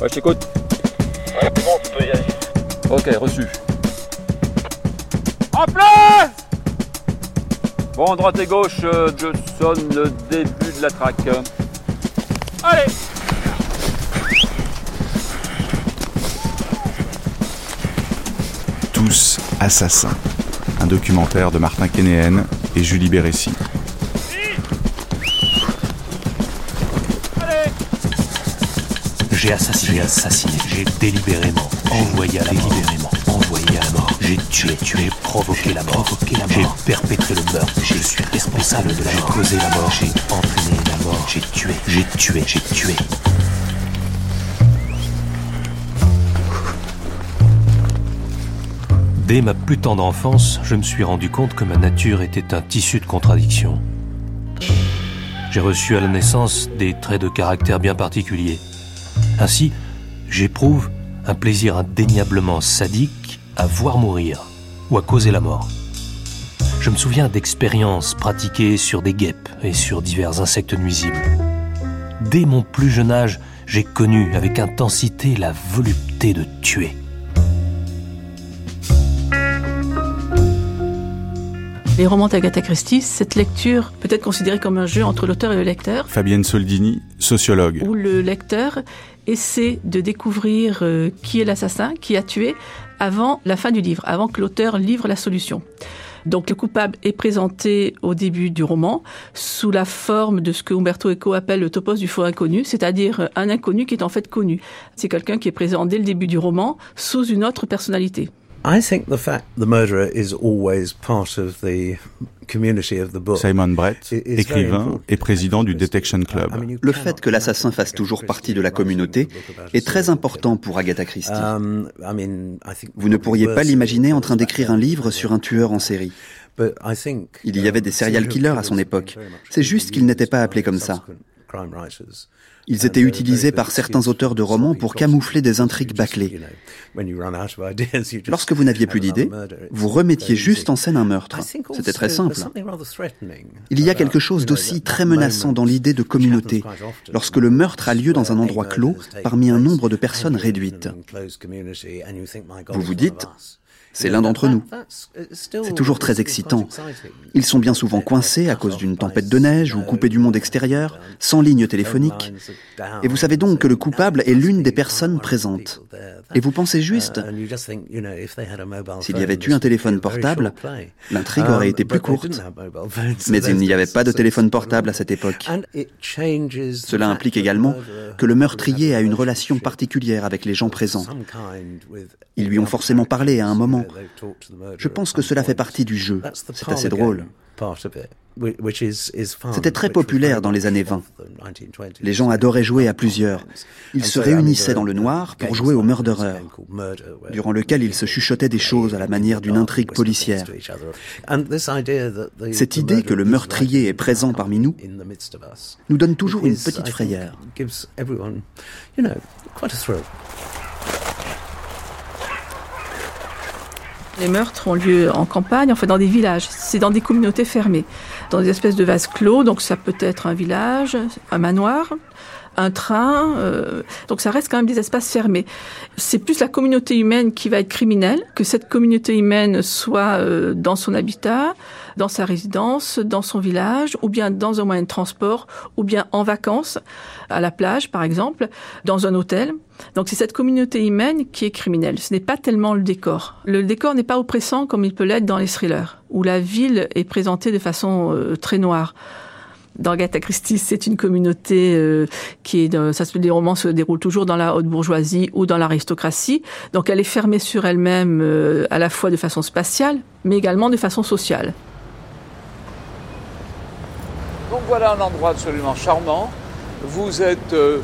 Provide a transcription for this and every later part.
Ouais, je t'écoute. Bon, tu peux y aller. Ok, reçu. En place Bon, droite et gauche, euh, je sonne le début de la traque. Allez Tous assassins. Un documentaire de Martin Kénéen et Julie Bérécy. J'ai assassiné, j'ai assassiné, j'ai délibérément envoyé à la mort, délibérément envoyé à la mort. J'ai tué, tué, provoqué la mort, provoqué la mort. J'ai perpétré le meurtre. Je suis responsable de la mort. J'ai causé la mort. J'ai entraîné la mort. J'ai tué, j'ai tué, j'ai tué. Dès ma plus tendre enfance, je me suis rendu compte que ma nature était un tissu de contradictions. J'ai reçu à la naissance des traits de caractère bien particuliers. Ainsi, j'éprouve un plaisir indéniablement sadique à voir mourir ou à causer la mort. Je me souviens d'expériences pratiquées sur des guêpes et sur divers insectes nuisibles. Dès mon plus jeune âge, j'ai connu avec intensité la volupté de tuer. Les romans d'Agatha Christie, cette lecture peut être considérée comme un jeu entre l'auteur et le lecteur, Fabienne Soldini, sociologue. où le lecteur essaie de découvrir euh, qui est l'assassin, qui a tué, avant la fin du livre, avant que l'auteur livre la solution. Donc le coupable est présenté au début du roman sous la forme de ce que Umberto Eco appelle le topos du faux inconnu, c'est-à-dire un inconnu qui est en fait connu. C'est quelqu'un qui est présent dès le début du roman sous une autre personnalité. I think the fact the murderer is always part of the community of the book. Simon Brett, écrivain et président du Detection Club. Le fait que l'assassin fasse toujours partie de la communauté est très important pour Agatha Christie. Um, Vous ne pourriez pas l'imaginer en train d'écrire un livre sur un tueur en série. But I think, Il y avait des serial killers à son époque. C'est juste qu'ils n'étaient pas appelés comme ça. Ils étaient utilisés par certains auteurs de romans pour camoufler des intrigues bâclées. Lorsque vous n'aviez plus d'idées, vous remettiez juste en scène un meurtre. C'était très simple. Il y a quelque chose d'aussi très menaçant dans l'idée de communauté, lorsque le meurtre a lieu dans un endroit clos, parmi un nombre de personnes réduites. Vous vous dites, c'est l'un d'entre nous. C'est toujours très excitant. Ils sont bien souvent coincés à cause d'une tempête de neige ou coupés du monde extérieur, sans ligne téléphonique. Et vous savez donc que le coupable est l'une des personnes présentes. Et vous pensez juste, s'il y avait eu un téléphone portable, l'intrigue aurait été plus courte. Mais il n'y avait pas de téléphone portable à cette époque. Cela implique également que le meurtrier a une relation particulière avec les gens présents. Ils lui ont forcément parlé à un moment. Je pense que cela fait partie du jeu. C'est assez drôle. C'était très populaire dans les années 20. Les gens adoraient jouer à plusieurs. Ils se réunissaient dans le noir pour jouer au murderer, durant lequel ils se chuchotaient des choses à la manière d'une intrigue policière. Cette idée que le meurtrier est présent parmi nous nous donne toujours une petite frayeur. Les meurtres ont lieu en campagne, enfin dans des villages. C'est dans des communautés fermées, dans des espèces de vases clos. Donc ça peut être un village, un manoir, un train. euh, donc ça reste quand même des espaces fermés. C'est plus la communauté humaine qui va être criminelle, que cette communauté humaine soit euh, dans son habitat, dans sa résidence, dans son village, ou bien dans un moyen de transport, ou bien en vacances, à la plage par exemple, dans un hôtel. Donc c'est cette communauté humaine qui est criminelle. Ce n'est pas tellement le décor. Le décor n'est pas oppressant comme il peut l'être dans les thrillers, où la ville est présentée de façon euh, très noire. Dans Agatha Christie, c'est une communauté euh, qui est, de- ça se les romans se déroulent toujours dans la haute bourgeoisie ou dans l'aristocratie. Donc elle est fermée sur elle-même euh, à la fois de façon spatiale, mais également de façon sociale. Donc voilà un endroit absolument charmant. Vous êtes euh,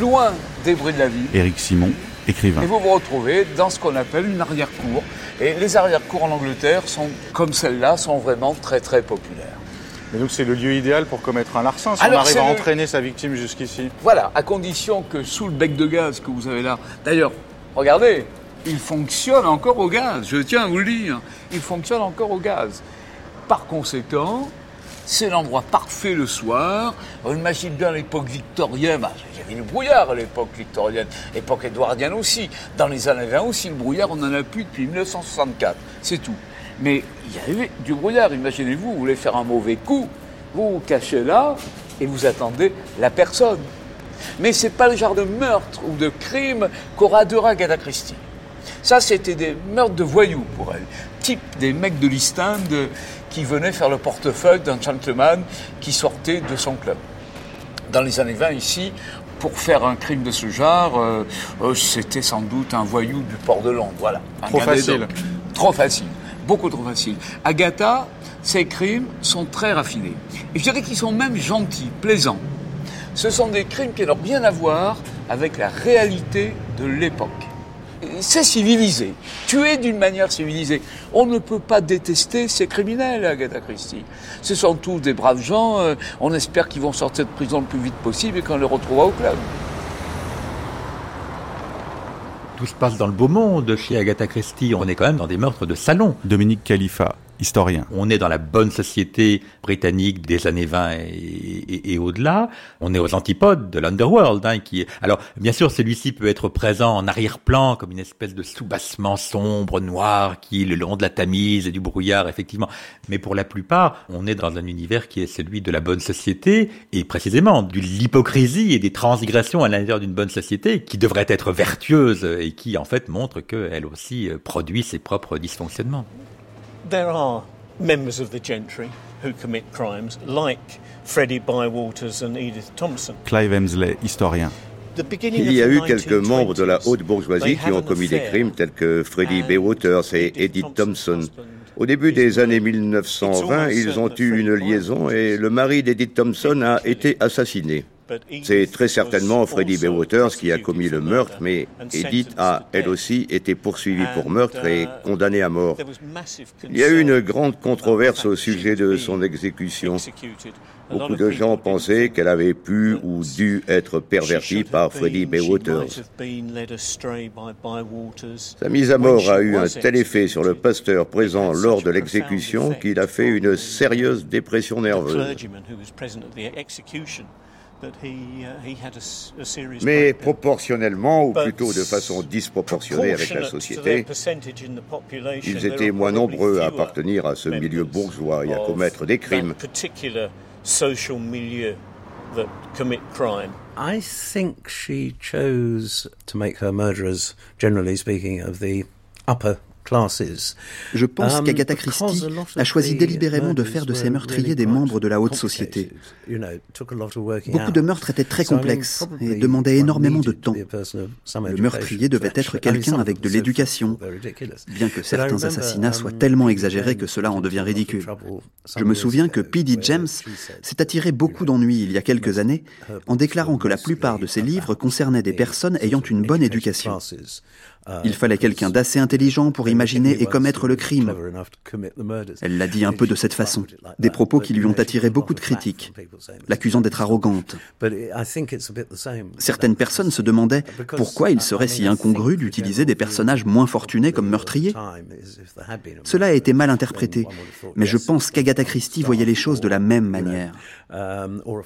loin des bruits de la ville. Éric Simon, écrivain. Et vous vous retrouvez dans ce qu'on appelle une arrière-cour. Et les arrière-cours en Angleterre sont, comme celle-là, sont vraiment très très populaires. Mais donc c'est le lieu idéal pour commettre un larcin, si Alors, on arrive à le- entraîner sa victime jusqu'ici. Voilà, à condition que sous le bec de gaz que vous avez là, d'ailleurs, regardez, il fonctionne encore au gaz, je tiens à vous le dire, il fonctionne encore au gaz. Par conséquent, c'est l'endroit parfait le soir. On imagine bien l'époque victorienne, bah, il y avait le brouillard à l'époque victorienne, l'époque édouardienne aussi. Dans les années 20 aussi, le brouillard, on n'en a plus depuis 1964, c'est tout. Mais il y a eu du brouillard, imaginez-vous, vous voulez faire un mauvais coup, vous vous cachez là et vous attendez la personne. Mais ce n'est pas le genre de meurtre ou de crime qu'aura Dora Christie. Ça, c'était des meurtres de voyous pour elle. Type des mecs de l'East qui venaient faire le portefeuille d'un gentleman qui sortait de son club. Dans les années 20, ici, pour faire un crime de ce genre, euh, euh, c'était sans doute un voyou du port de Londres. Voilà. trop facile. Trop facile. Beaucoup trop facile. Agatha, ses crimes sont très raffinés. Et je dirais qu'ils sont même gentils, plaisants. Ce sont des crimes qui n'ont rien à voir avec la réalité de l'époque c'est civilisé. Tuer d'une manière civilisée. On ne peut pas détester ces criminels, Agatha Christie. Ce sont tous des braves gens. Euh, on espère qu'ils vont sortir de prison le plus vite possible et qu'on les retrouvera au club. Tout se passe dans le beau monde chez Agatha Christie. On est quand même dans des meurtres de salon. Dominique Khalifa, historien. On est dans la bonne société britannique des années 20 et, au-delà. On est aux antipodes de l'underworld. Hein, qui Alors, bien sûr, celui-ci peut être présent en arrière-plan comme une espèce de soubassement sombre, noir, qui le long de la Tamise et du brouillard, effectivement. Mais pour la plupart, on est dans un univers qui est celui de la bonne société et précisément de l'hypocrisie et des transgressions à l'intérieur d'une bonne société qui devrait être vertueuse et qui, en fait, montre qu'elle aussi produit ses propres dysfonctionnements. There are members of the gentry who commit crimes, like Freddie Bywaters and Edith Thompson. Clive Emsley, historien. Il y a eu quelques membres de la haute bourgeoisie qui ont commis des crimes tels que Freddie Bywaters et Edith Thompson. Au début des années 1920, ils ont eu une liaison et le mari d'Edith Thompson a été assassiné. C'est très certainement Freddie B. Waters qui a commis le meurtre, mais Edith a, elle aussi, été poursuivie pour meurtre et condamnée à mort. Il y a eu une grande controverse au sujet de son exécution. Beaucoup de gens pensaient qu'elle avait pu ou dû être pervertie par Freddie B. Waters. Sa mise à mort a eu un tel effet sur le pasteur présent lors de l'exécution qu'il a fait une sérieuse dépression nerveuse. Mais proportionnellement, ou plutôt de façon disproportionnée avec la société, ils étaient moins nombreux à appartenir à ce milieu bourgeois et à commettre des crimes. I think she chose to make her murderers, generally speaking, of the upper je pense um, qu'Agatha Christie a choisi délibérément de faire de ses meurtriers des membres de la haute société. Beaucoup de meurtres étaient très complexes et demandaient énormément de temps. Le meurtrier devait être quelqu'un avec de l'éducation, bien que certains assassinats soient um, tellement exagérés que cela en devient ridicule. Je me souviens que P.D. James s'est attiré beaucoup d'ennuis il y a quelques années en déclarant que la plupart de ses livres concernaient des personnes ayant une bonne éducation. Il fallait quelqu'un d'assez intelligent pour imaginer et commettre le crime. Elle l'a dit un peu de cette façon, des propos qui lui ont attiré beaucoup de critiques, l'accusant d'être arrogante. Certaines personnes se demandaient pourquoi il serait si incongru d'utiliser des personnages moins fortunés comme meurtriers. Cela a été mal interprété, mais je pense qu'Agatha Christie voyait les choses de la même manière.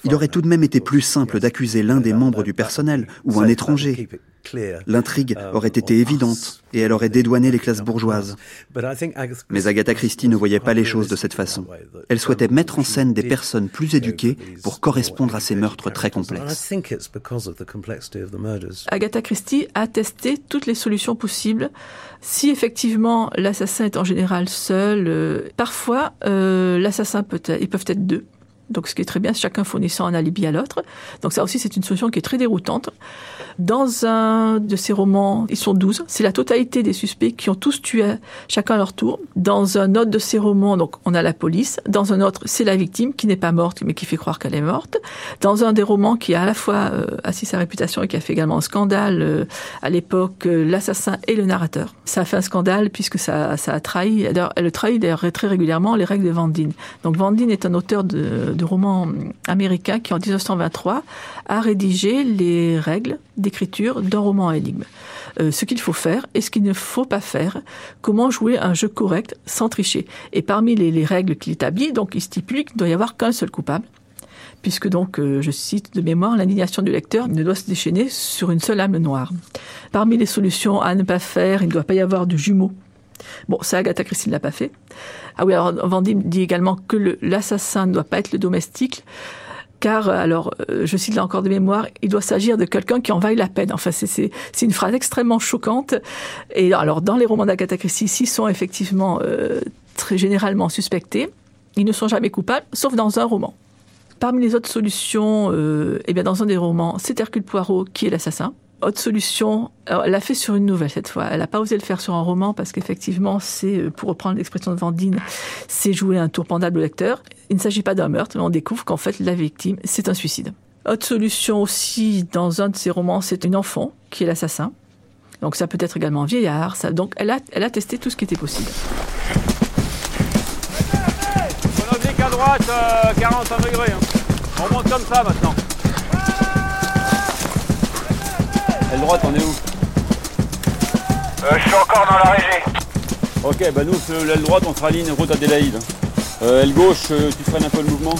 Il aurait tout de même été plus simple d'accuser l'un des membres du personnel ou un étranger L'intrigue uh, aurait été évidente et elle aurait dédouané les classes bourgeoises. Mais Agatha Christie ne voyait pas les choses de cette façon. Elle souhaitait mettre en scène des personnes plus éduquées pour correspondre à ces meurtres très complexes. Agatha Christie a testé toutes les solutions possibles. Si effectivement l'assassin est en général seul, euh, parfois euh, l'assassin peut être, ils peuvent être deux. Donc, ce qui est très bien, chacun fournissant un alibi à l'autre. Donc, ça aussi, c'est une solution qui est très déroutante. Dans un de ces romans, ils sont 12. C'est la totalité des suspects qui ont tous tué chacun leur tour. Dans un autre de ces romans, donc, on a la police. Dans un autre, c'est la victime qui n'est pas morte, mais qui fait croire qu'elle est morte. Dans un des romans qui a à la fois euh, assis sa réputation et qui a fait également un scandale euh, à l'époque, euh, l'assassin et le narrateur. Ça a fait un scandale puisque ça, ça a trahi, elle trahit très régulièrement les règles de Vandine. Donc, Vandine est un auteur de, de roman américain qui, en 1923, a rédigé les règles d'écriture d'un roman à énigme. Euh, ce qu'il faut faire et ce qu'il ne faut pas faire, comment jouer un jeu correct sans tricher. Et parmi les, règles qu'il établit, donc il stipule qu'il ne doit y avoir qu'un seul coupable, puisque donc, euh, je cite de mémoire, l'indignation du lecteur ne doit se déchaîner sur une seule âme noire. Parmi les solutions à ne pas faire, il ne doit pas y avoir de jumeaux. Bon, ça, Agatha Christie ne l'a pas fait. Ah oui, alors Vandine dit également que l'assassin ne doit pas être le domestique car, alors, euh, je cite là encore de mémoire, il doit s'agir de quelqu'un qui en vaille la peine. Enfin, c'est une phrase extrêmement choquante. Et alors, dans les romans d'Agatha Christie, s'ils sont effectivement euh, très généralement suspectés, ils ne sont jamais coupables, sauf dans un roman. Parmi les autres solutions, euh, eh bien, dans un des romans, c'est Hercule Poirot qui est l'assassin autre solution, elle l'a fait sur une nouvelle cette fois. Elle n'a pas osé le faire sur un roman parce qu'effectivement, c'est, euh, pour reprendre l'expression de Vandine, c'est jouer un tour pendable au lecteur. Il ne s'agit pas d'un meurtre, mais on découvre qu'en fait, la victime, c'est un suicide. Autre solution aussi, dans un de ses romans, c'est une enfant qui est l'assassin. Donc ça peut être également un vieillard. Donc elle a, elle a testé tout ce qui était possible. On à droite, 45 euh, degrés. Hein. On monte comme ça maintenant. L'aile droite, on est où euh, Je suis encore dans la régie. Ok, bah nous, l'aile droite, on sera ligne route Adélaïde. Euh, aile gauche, euh, tu freines un peu le mouvement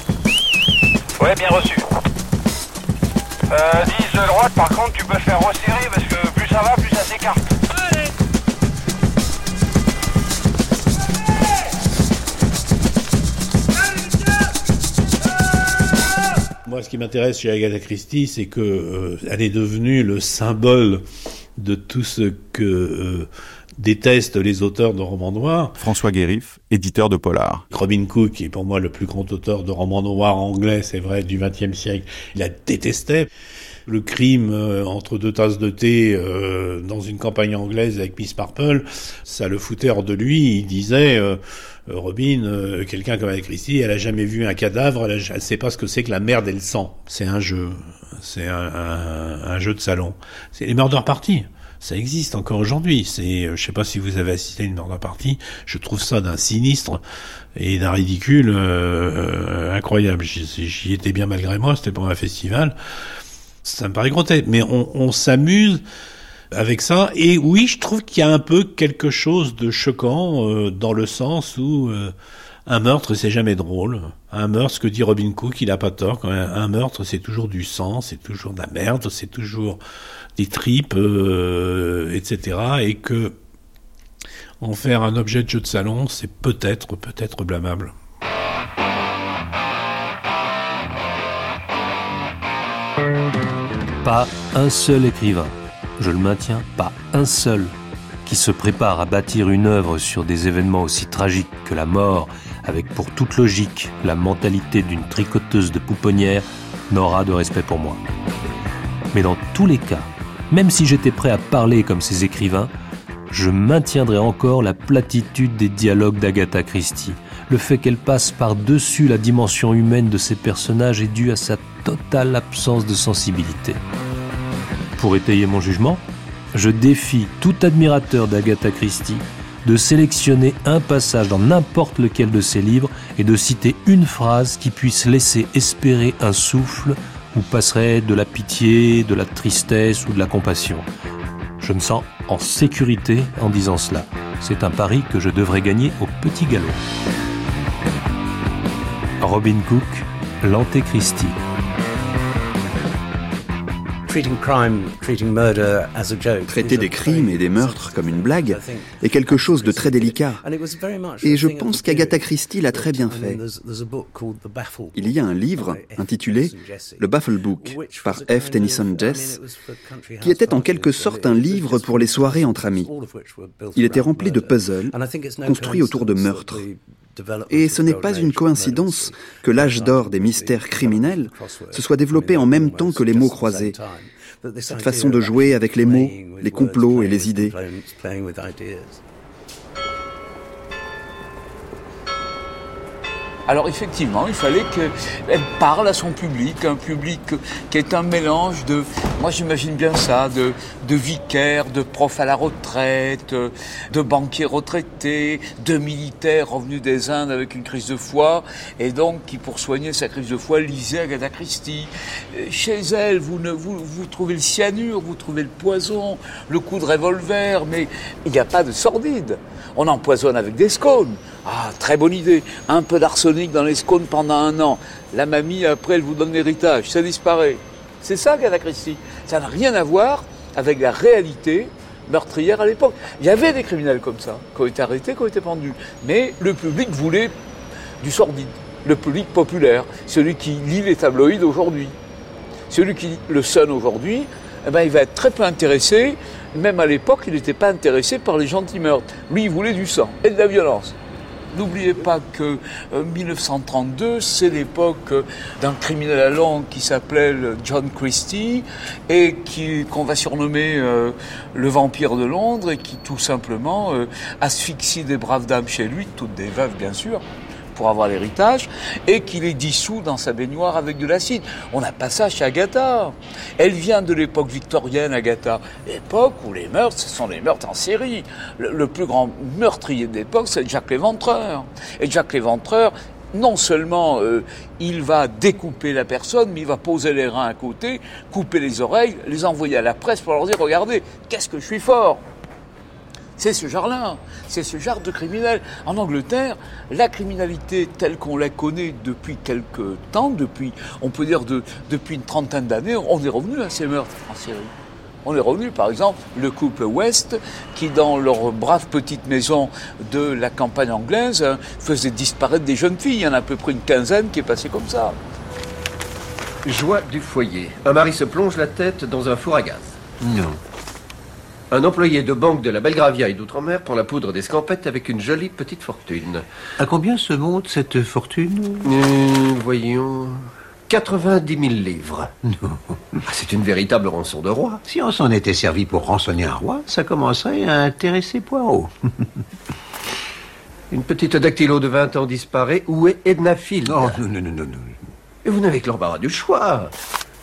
Ouais, bien reçu. Euh, 10 droite, par contre, tu peux faire resserrer parce que plus ça va, plus ça s'écarte. Moi, ce qui m'intéresse chez Agatha Christie, c'est que euh, elle est devenue le symbole de tout ce que euh, détestent les auteurs de romans noirs. François Guérif, éditeur de Polar. Robin Cook, qui est pour moi le plus grand auteur de romans noirs anglais, c'est vrai, du XXe siècle, il la détestait. Le crime euh, entre deux tasses de thé dans une campagne anglaise avec Miss Marple, ça le foutait hors de lui. Il disait euh, Robin, euh, quelqu'un comme avec Christie, elle a jamais vu un cadavre, elle, ne sait pas ce que c'est que la merde et le sang. C'est un jeu, c'est un, jeu de salon. C'est les murder parties. Ça existe encore aujourd'hui. C'est, euh, je sais pas si vous avez assisté à une murder party. Je trouve ça d'un sinistre et d'un ridicule incroyable. J'y étais bien malgré moi. C'était pour un festival. Ça me paraît grotesque, mais on, s'amuse avec ça. Et oui, je trouve qu'il y a un peu quelque chose de choquant euh, dans le sens où euh, un meurtre, c'est jamais drôle. Un meurtre, ce que dit Robin Cook, il a pas tort. Quand un meurtre, c'est toujours du sang, c'est toujours de la merde, c'est toujours des tripes, euh, etc. Et que en faire un objet de jeu de salon, c'est peut-être, peut-être blâmable. Pas un seul écrivain je le maintiens, pas un seul qui se prépare à bâtir une œuvre sur des événements aussi tragiques que la mort, avec pour toute logique la mentalité d'une tricoteuse de pouponnière, n'aura de respect pour moi. Mais dans tous les cas, même si j'étais prêt à parler comme ces écrivains, je maintiendrai encore la platitude des dialogues d'Agatha Christie. Le fait qu'elle passe par-dessus la dimension humaine de ses personnages est dû à sa totale absence de sensibilité. Pour étayer mon jugement, je défie tout admirateur d'Agatha Christie de sélectionner un passage dans n'importe lequel de ses livres et de citer une phrase qui puisse laisser espérer un souffle ou passerait de la pitié, de la tristesse ou de la compassion. Je me sens en sécurité en disant cela. C'est un pari que je devrais gagner au petit galop. Robin Cook, l'Antéchristie. Traiter des crimes et des meurtres comme une blague est quelque chose de très délicat. Et je pense qu'Agatha Christie l'a très bien fait. Il y a un livre intitulé Le Baffle Book par F. Tennyson Jess, qui était en quelque sorte un livre pour les soirées entre amis. Il était rempli de puzzles construits autour de meurtres. Et ce n'est pas une coïncidence que l'âge d'or des mystères criminels se soit développé en même temps que les mots croisés. Cette façon de jouer avec les mots, les complots et les idées. Alors effectivement, il fallait qu'elle parle à son public, un public qui est un mélange de, moi j'imagine bien ça, de, de vicaires, de profs à la retraite, de banquiers retraités, de militaires revenus des Indes avec une crise de foi, et donc qui pour soigner sa crise de foi lisait Agatha Christie. Chez elle, vous, ne, vous, vous trouvez le cyanure, vous trouvez le poison, le coup de revolver, mais il n'y a pas de sordide. On empoisonne avec des scones. Ah, très bonne idée. Un peu d'arsenic dans les scones pendant un an. La mamie, après, elle vous donne l'héritage. Ça disparaît. C'est ça, Agatha Christie. Ça n'a rien à voir avec la réalité meurtrière à l'époque. Il y avait des criminels comme ça, qui ont été arrêtés, qui ont été pendus. Mais le public voulait du sordide. Le public populaire, celui qui lit les tabloïds aujourd'hui. Celui qui lit le Sun aujourd'hui, eh ben, il va être très peu intéressé. Même à l'époque, il n'était pas intéressé par les gentils meurtres. Lui, il voulait du sang et de la violence. N'oubliez pas que 1932, euh, c'est l'époque d'un criminel à langue qui s'appelait John Christie et qu'on va surnommer euh, le vampire de Londres et qui tout simplement euh, asphyxie des braves dames chez lui, toutes des veuves bien sûr, pour avoir l'héritage, et qu'il est dissous dans sa baignoire avec de l'acide. On n'a pas ça chez Agatha. Elle vient de l'époque victorienne, Agatha. L'époque où les meurtres, ce sont les meurtres en série. Le, plus grand meurtrier de l'époque, c'est Jacques Léventreur. Et Jacques Léventreur, non seulement euh, il va découper la personne, mais il va poser les reins à côté, couper les oreilles, les envoyer à la presse pour leur dire, regardez, qu'est-ce que je suis fort c'est ce genre-là, c'est ce genre de criminel. En Angleterre, la criminalité telle qu'on la connaît depuis quelque temps, depuis, on peut dire depuis une trentaine d'années, on est revenu à ces meurtres en Syrie. On est revenu, par exemple, le couple West, qui dans leur brave petite maison de la campagne anglaise faisait disparaître des jeunes filles. Il y en a à peu près une quinzaine qui est passée comme ça. Joie du foyer. Un mari se plonge la tête dans un four à gaz. Non. Un employé de banque de la Belgravia et d'Outre-mer prend la poudre d'escampette avec une jolie petite fortune. À combien se monte cette fortune? Euh, Voyons. 90 000 livres. Non. Ah, c'est une véritable rançon de roi. Si on s'en était servi pour rançonner un roi, ça commencerait à intéresser Poirot. une petite dactylo de 20 ans disparaît. Où est Edna Field Oh, non, non, non, non. non. Et vous n'avez que l'embarras du choix.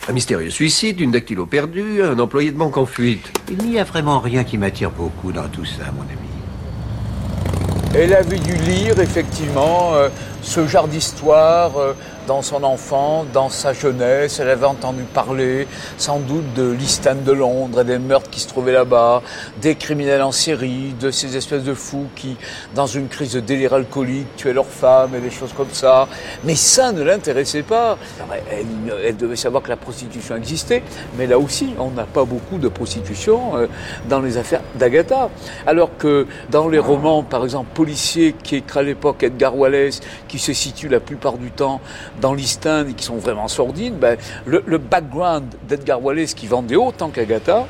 Un mystérieux suicide, une dactylo perdue, un employé de banque en fuite. Il n'y a vraiment rien qui m'attire beaucoup dans tout ça, mon ami. Elle avait dû lire, effectivement, euh, ce genre d'histoire euh, dans son enfance, dans sa jeunesse. Elle avait entendu parler sans doute de l'Istan de Londres et des meurtres qui se trouvaient là-bas, des criminels en série, de ces espèces de fous qui, dans une crise de délire alcoolique, tuaient leurs femmes et des choses comme ça. Mais ça ne l'intéressait pas. Elle, devait savoir que la prostitution existait, mais là aussi, on n'a pas beaucoup de prostitution euh, dans les affaires d'Agatha. Alors que dans les romans, par exemple, policiers qui écrit à l'époque Edgar Wallace, qui se situe la plupart du temps dans l'East et qui sont vraiment sordides, ben, le, background d'Edgar Wallace qui vendait autant qu'Agatha,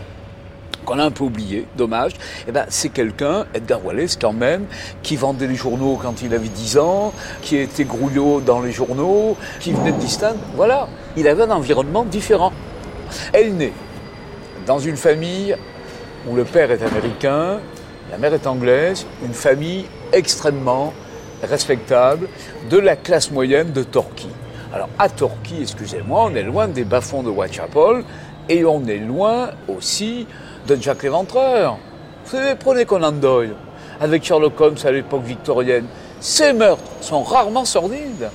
qu'on a un peu oublié, dommage, eh ben, c'est quelqu'un, Edgar Wallace quand même, qui vendait les journaux quand il avait 10 ans, qui était grouillot dans les journaux, qui venait de Voilà, il avait un environnement différent. Elle naît dans une famille où le père est américain, la mère est anglaise, une famille extrêmement respectable de la classe moyenne de Torquay. Alors à Torquay, excusez-moi, on est loin des bas-fonds de Whitechapel et on est loin aussi de Jack l'Éventreur. Vous savez, prenez Conan Doyle avec Sherlock Holmes à l'époque victorienne. Ces meurtres sont rarement sordides.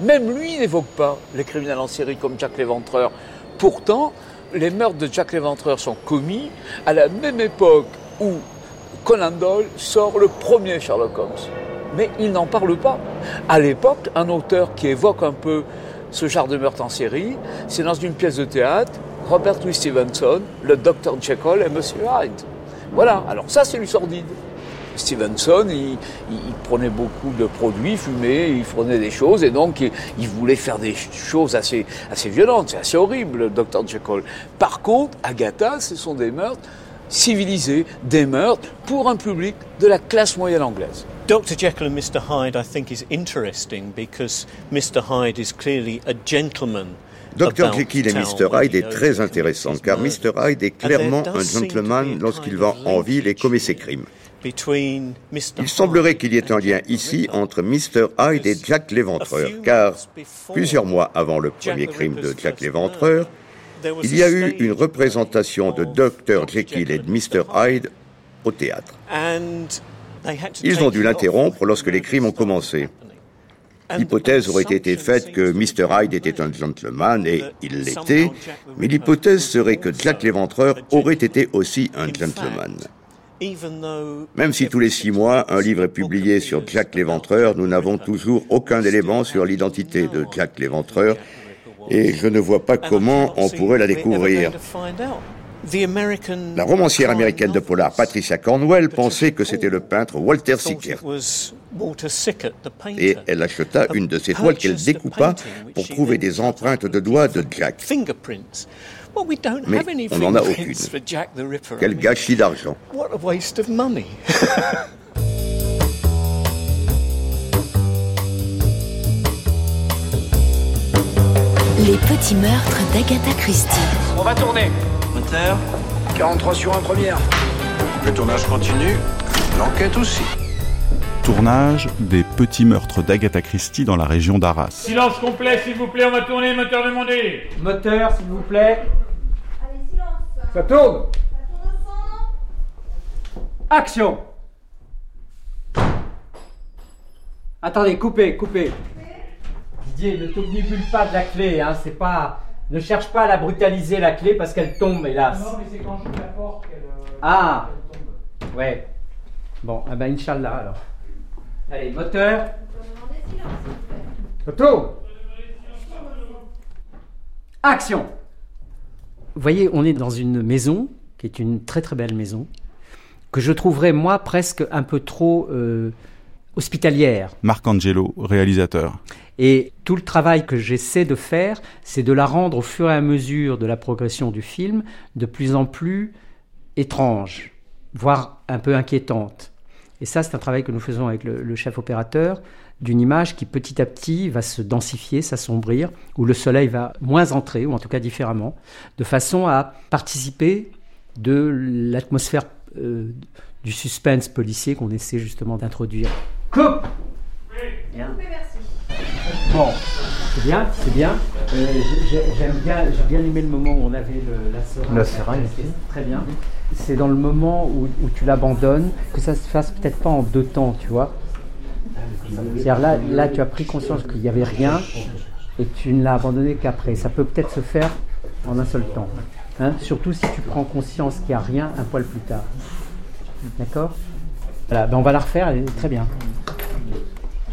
Même lui n'évoque pas les criminels en série comme Jack l'Éventreur. Pourtant, les meurtres de Jack l'Éventreur sont commis à la même époque où Conan Doyle sort le premier Sherlock Holmes mais il n'en parle pas. À l'époque, un auteur qui évoque un peu ce genre de meurtre en série, c'est dans une pièce de théâtre, Robert Louis Stevenson, le Dr Jekyll et Monsieur Hyde. Voilà, alors ça c'est du sordide. Stevenson, il, prenait beaucoup de produits fumés, il prenait des choses, et donc il, voulait faire des choses assez, assez violentes, c'est assez horrible, le Dr Jekyll. Par contre, Agatha, ce sont des meurtres civilisés, des meurtres pour un public de la classe moyenne anglaise. Dr. Jekyll and Mr. Hyde, I think, is interesting because Mr. Hyde is clearly a gentleman. Dr. Jekyll et Mr. Hyde est très intéressant car Mr. Hyde est clairement un gentleman lorsqu'il va en ville et commet ses crimes. Il semblerait qu'il y ait un lien ici entre Mr. Hyde et Jack l'Éventreur, car plusieurs mois avant le premier crime de Jack l'Éventreur, il y a eu une représentation de Dr. Jekyll et de Mr. Hyde au théâtre. Ils ont dû l'interrompre lorsque les crimes ont commencé. L'hypothèse aurait été faite que Mr. Hyde était un gentleman, et il l'était, mais l'hypothèse serait que Jack l'Éventreur aurait été aussi un gentleman. Même si tous les six mois, un livre est publié sur Jack l'Éventreur, nous n'avons toujours aucun élément sur l'identité de Jack l'Éventreur, et je ne vois pas comment on pourrait la découvrir. La romancière américaine de polar Patricia Cornwell pensait que c'était le peintre Walter Sickert. Et elle acheta une de ces toiles qu'elle découpa pour trouver des empreintes de doigts de Jack. Mais on n'en a aucune. Quel gâchis d'argent. Les petits meurtres d'Agatha Christie. On va tourner. Moteur 43 sur 1 première. Le tournage continue, l'enquête aussi. Tournage des petits meurtres d'Agatha Christie dans la région d'Arras. Silence complet, s'il vous plaît, on va tourner, moteur demandé. Moteur, s'il vous plaît. Allez, silence. Ça tourne. Ça tourne au fond. Action. Attendez, coupez, coupez. Didier, ne t'obnibule pas de la clé, hein, c'est pas... Ne cherche pas à la brutaliser, la clé, parce qu'elle tombe, hélas. Non, mais c'est quand je la porte qu'elle. euh, Ah tombe. Ouais. Bon, ah ben, Inch'Allah, alors. Allez, moteur. Photo. Action Vous voyez, on est dans une maison, qui est une très très belle maison, que je trouverais, moi, presque un peu trop euh, hospitalière. Marc Angelo, réalisateur. Et tout le travail que j'essaie de faire, c'est de la rendre au fur et à mesure de la progression du film de plus en plus étrange, voire un peu inquiétante. Et ça, c'est un travail que nous faisons avec le, le chef opérateur, d'une image qui petit à petit va se densifier, s'assombrir, où le soleil va moins entrer, ou en tout cas différemment, de façon à participer de l'atmosphère euh, du suspense policier qu'on essaie justement d'introduire. Coupe Bien. Bon, c'est bien, c'est bien. Euh, j'ai- J'aime bien, j'ai bien aimé le moment où on avait le- la seringue. La seringue, Très bien. C'est dans le moment où, où tu l'abandonnes que ça se fasse peut-être pas en deux temps, tu vois. C'est-à-dire là, là, tu as pris conscience qu'il n'y avait rien et tu ne l'as abandonné qu'après. Ça peut peut-être se faire en un seul temps. hein. Surtout si tu prends conscience qu'il n'y a rien un poil plus tard. D'accord? Voilà, ben on va la refaire, elle est très bien.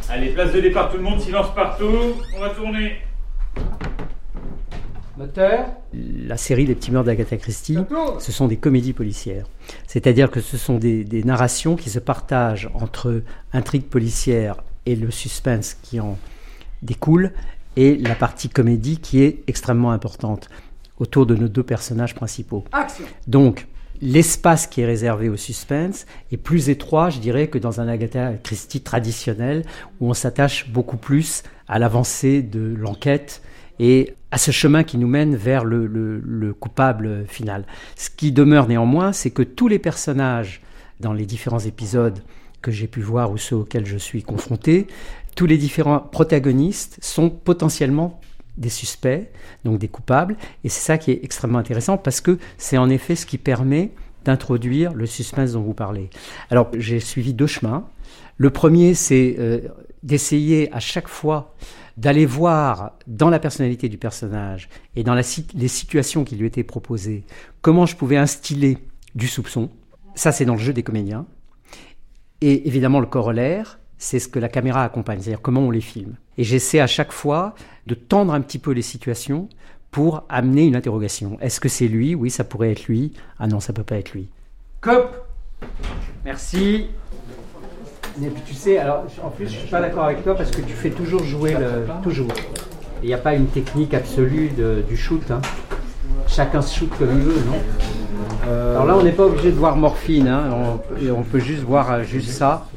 Allez, place de départ, tout le monde, silence partout. On va tourner. Moteur. La série Les petits meurtres d'Agatha Christie, ce sont des comédies policières. C'est-à-dire que ce sont des, des narrations qui se partagent entre intrigue policière et le suspense qui en découle, et la partie comédie qui est extrêmement importante autour de nos deux personnages principaux. Action Donc, l'espace qui est réservé au suspense est plus étroit, je dirais, que dans un Agatha Christie traditionnel, où on s'attache beaucoup plus à l'avancée de l'enquête et à ce chemin qui nous mène vers le, le- le coupable final. Ce qui demeure néanmoins, c'est que tous les personnages dans les différents épisodes que j'ai pu voir ou ceux auxquels je suis confronté, tous les différents protagonistes sont potentiellement des suspects, donc des coupables, et c'est ça qui est extrêmement intéressant parce que c'est en effet ce qui permet d'introduire le suspense dont vous parlez. Alors j'ai suivi deux chemins. Le premier, c'est euh, d'essayer à chaque fois d'aller voir dans la personnalité du personnage et dans les situations qui lui étaient proposées comment je pouvais instiller du soupçon. Ça, c'est dans le jeu des comédiens. Et évidemment, le corollaire, c'est ce que la caméra accompagne, c'est-à-dire comment on les filme. Et j'essaie à chaque fois de tendre un petit peu les situations pour amener une interrogation. Est-ce que c'est lui? Oui, ça pourrait être lui. Ah non, ça peut pas être lui. Cop Merci. Puis tu sais, alors en plus, je suis pas d'accord avec toi parce que tu fais toujours jouer le. Toujours. Il n'y a pas une technique absolue du shoot. hein. Chacun se shoot comme il veut, non? Alors là, on n'est pas obligé de voir morphine. hein. On, on peut juste voir euh, juste ça.